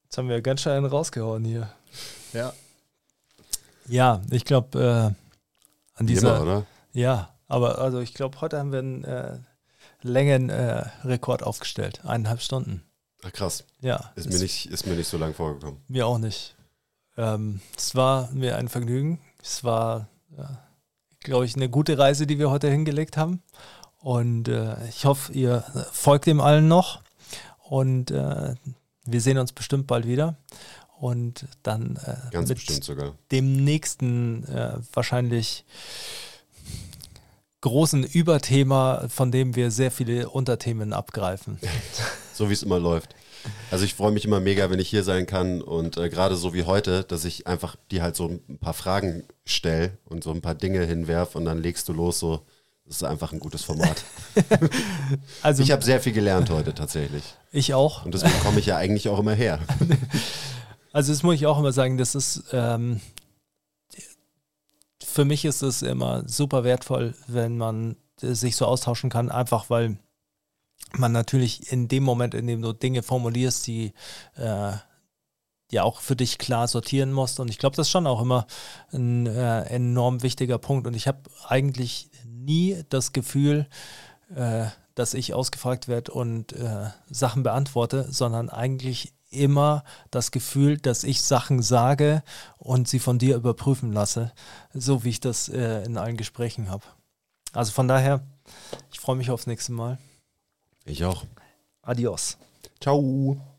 Speaker 1: jetzt haben wir ganz schön rausgehauen hier.
Speaker 2: Ja.
Speaker 1: Ja, ich glaube, äh, an dieser.
Speaker 2: Immer, oder?
Speaker 1: Ja, aber also ich glaube, heute haben wir einen äh, Längenrekord äh, aufgestellt. Eineinhalb Stunden.
Speaker 2: Ach, krass.
Speaker 1: Ja.
Speaker 2: Ist, mir nicht, ist mir nicht so lang vorgekommen.
Speaker 1: Mir auch nicht. Ähm, es war mir ein Vergnügen. Es war, äh, glaube ich, eine gute Reise, die wir heute hingelegt haben. Und äh, ich hoffe, ihr folgt dem allen noch. Und äh, wir sehen uns bestimmt bald wieder. Und dann
Speaker 2: äh, Ganz bestimmt sogar.
Speaker 1: dem nächsten äh, wahrscheinlich großen Überthema, von dem wir sehr viele Unterthemen abgreifen.
Speaker 2: so wie es immer läuft. Also ich freue mich immer mega, wenn ich hier sein kann und äh, gerade so wie heute, dass ich einfach dir halt so ein paar Fragen stelle und so ein paar Dinge hinwerf und dann legst du los so. Das ist einfach ein gutes Format. also, ich habe sehr viel gelernt heute tatsächlich.
Speaker 1: Ich auch.
Speaker 2: Und deswegen komme ich ja eigentlich auch immer her.
Speaker 1: Also das muss ich auch immer sagen, das ist ähm, für mich ist es immer super wertvoll, wenn man sich so austauschen kann, einfach weil man natürlich in dem Moment, in dem du Dinge formulierst, die äh, ja auch für dich klar sortieren musst. Und ich glaube, das ist schon auch immer ein äh, enorm wichtiger Punkt. Und ich habe eigentlich nie das Gefühl, äh, dass ich ausgefragt werde und äh, Sachen beantworte, sondern eigentlich immer das Gefühl, dass ich Sachen sage und sie von dir überprüfen lasse, so wie ich das äh, in allen Gesprächen habe. Also von daher, ich freue mich aufs nächste Mal.
Speaker 2: Ich auch.
Speaker 1: Adios.
Speaker 2: Ciao.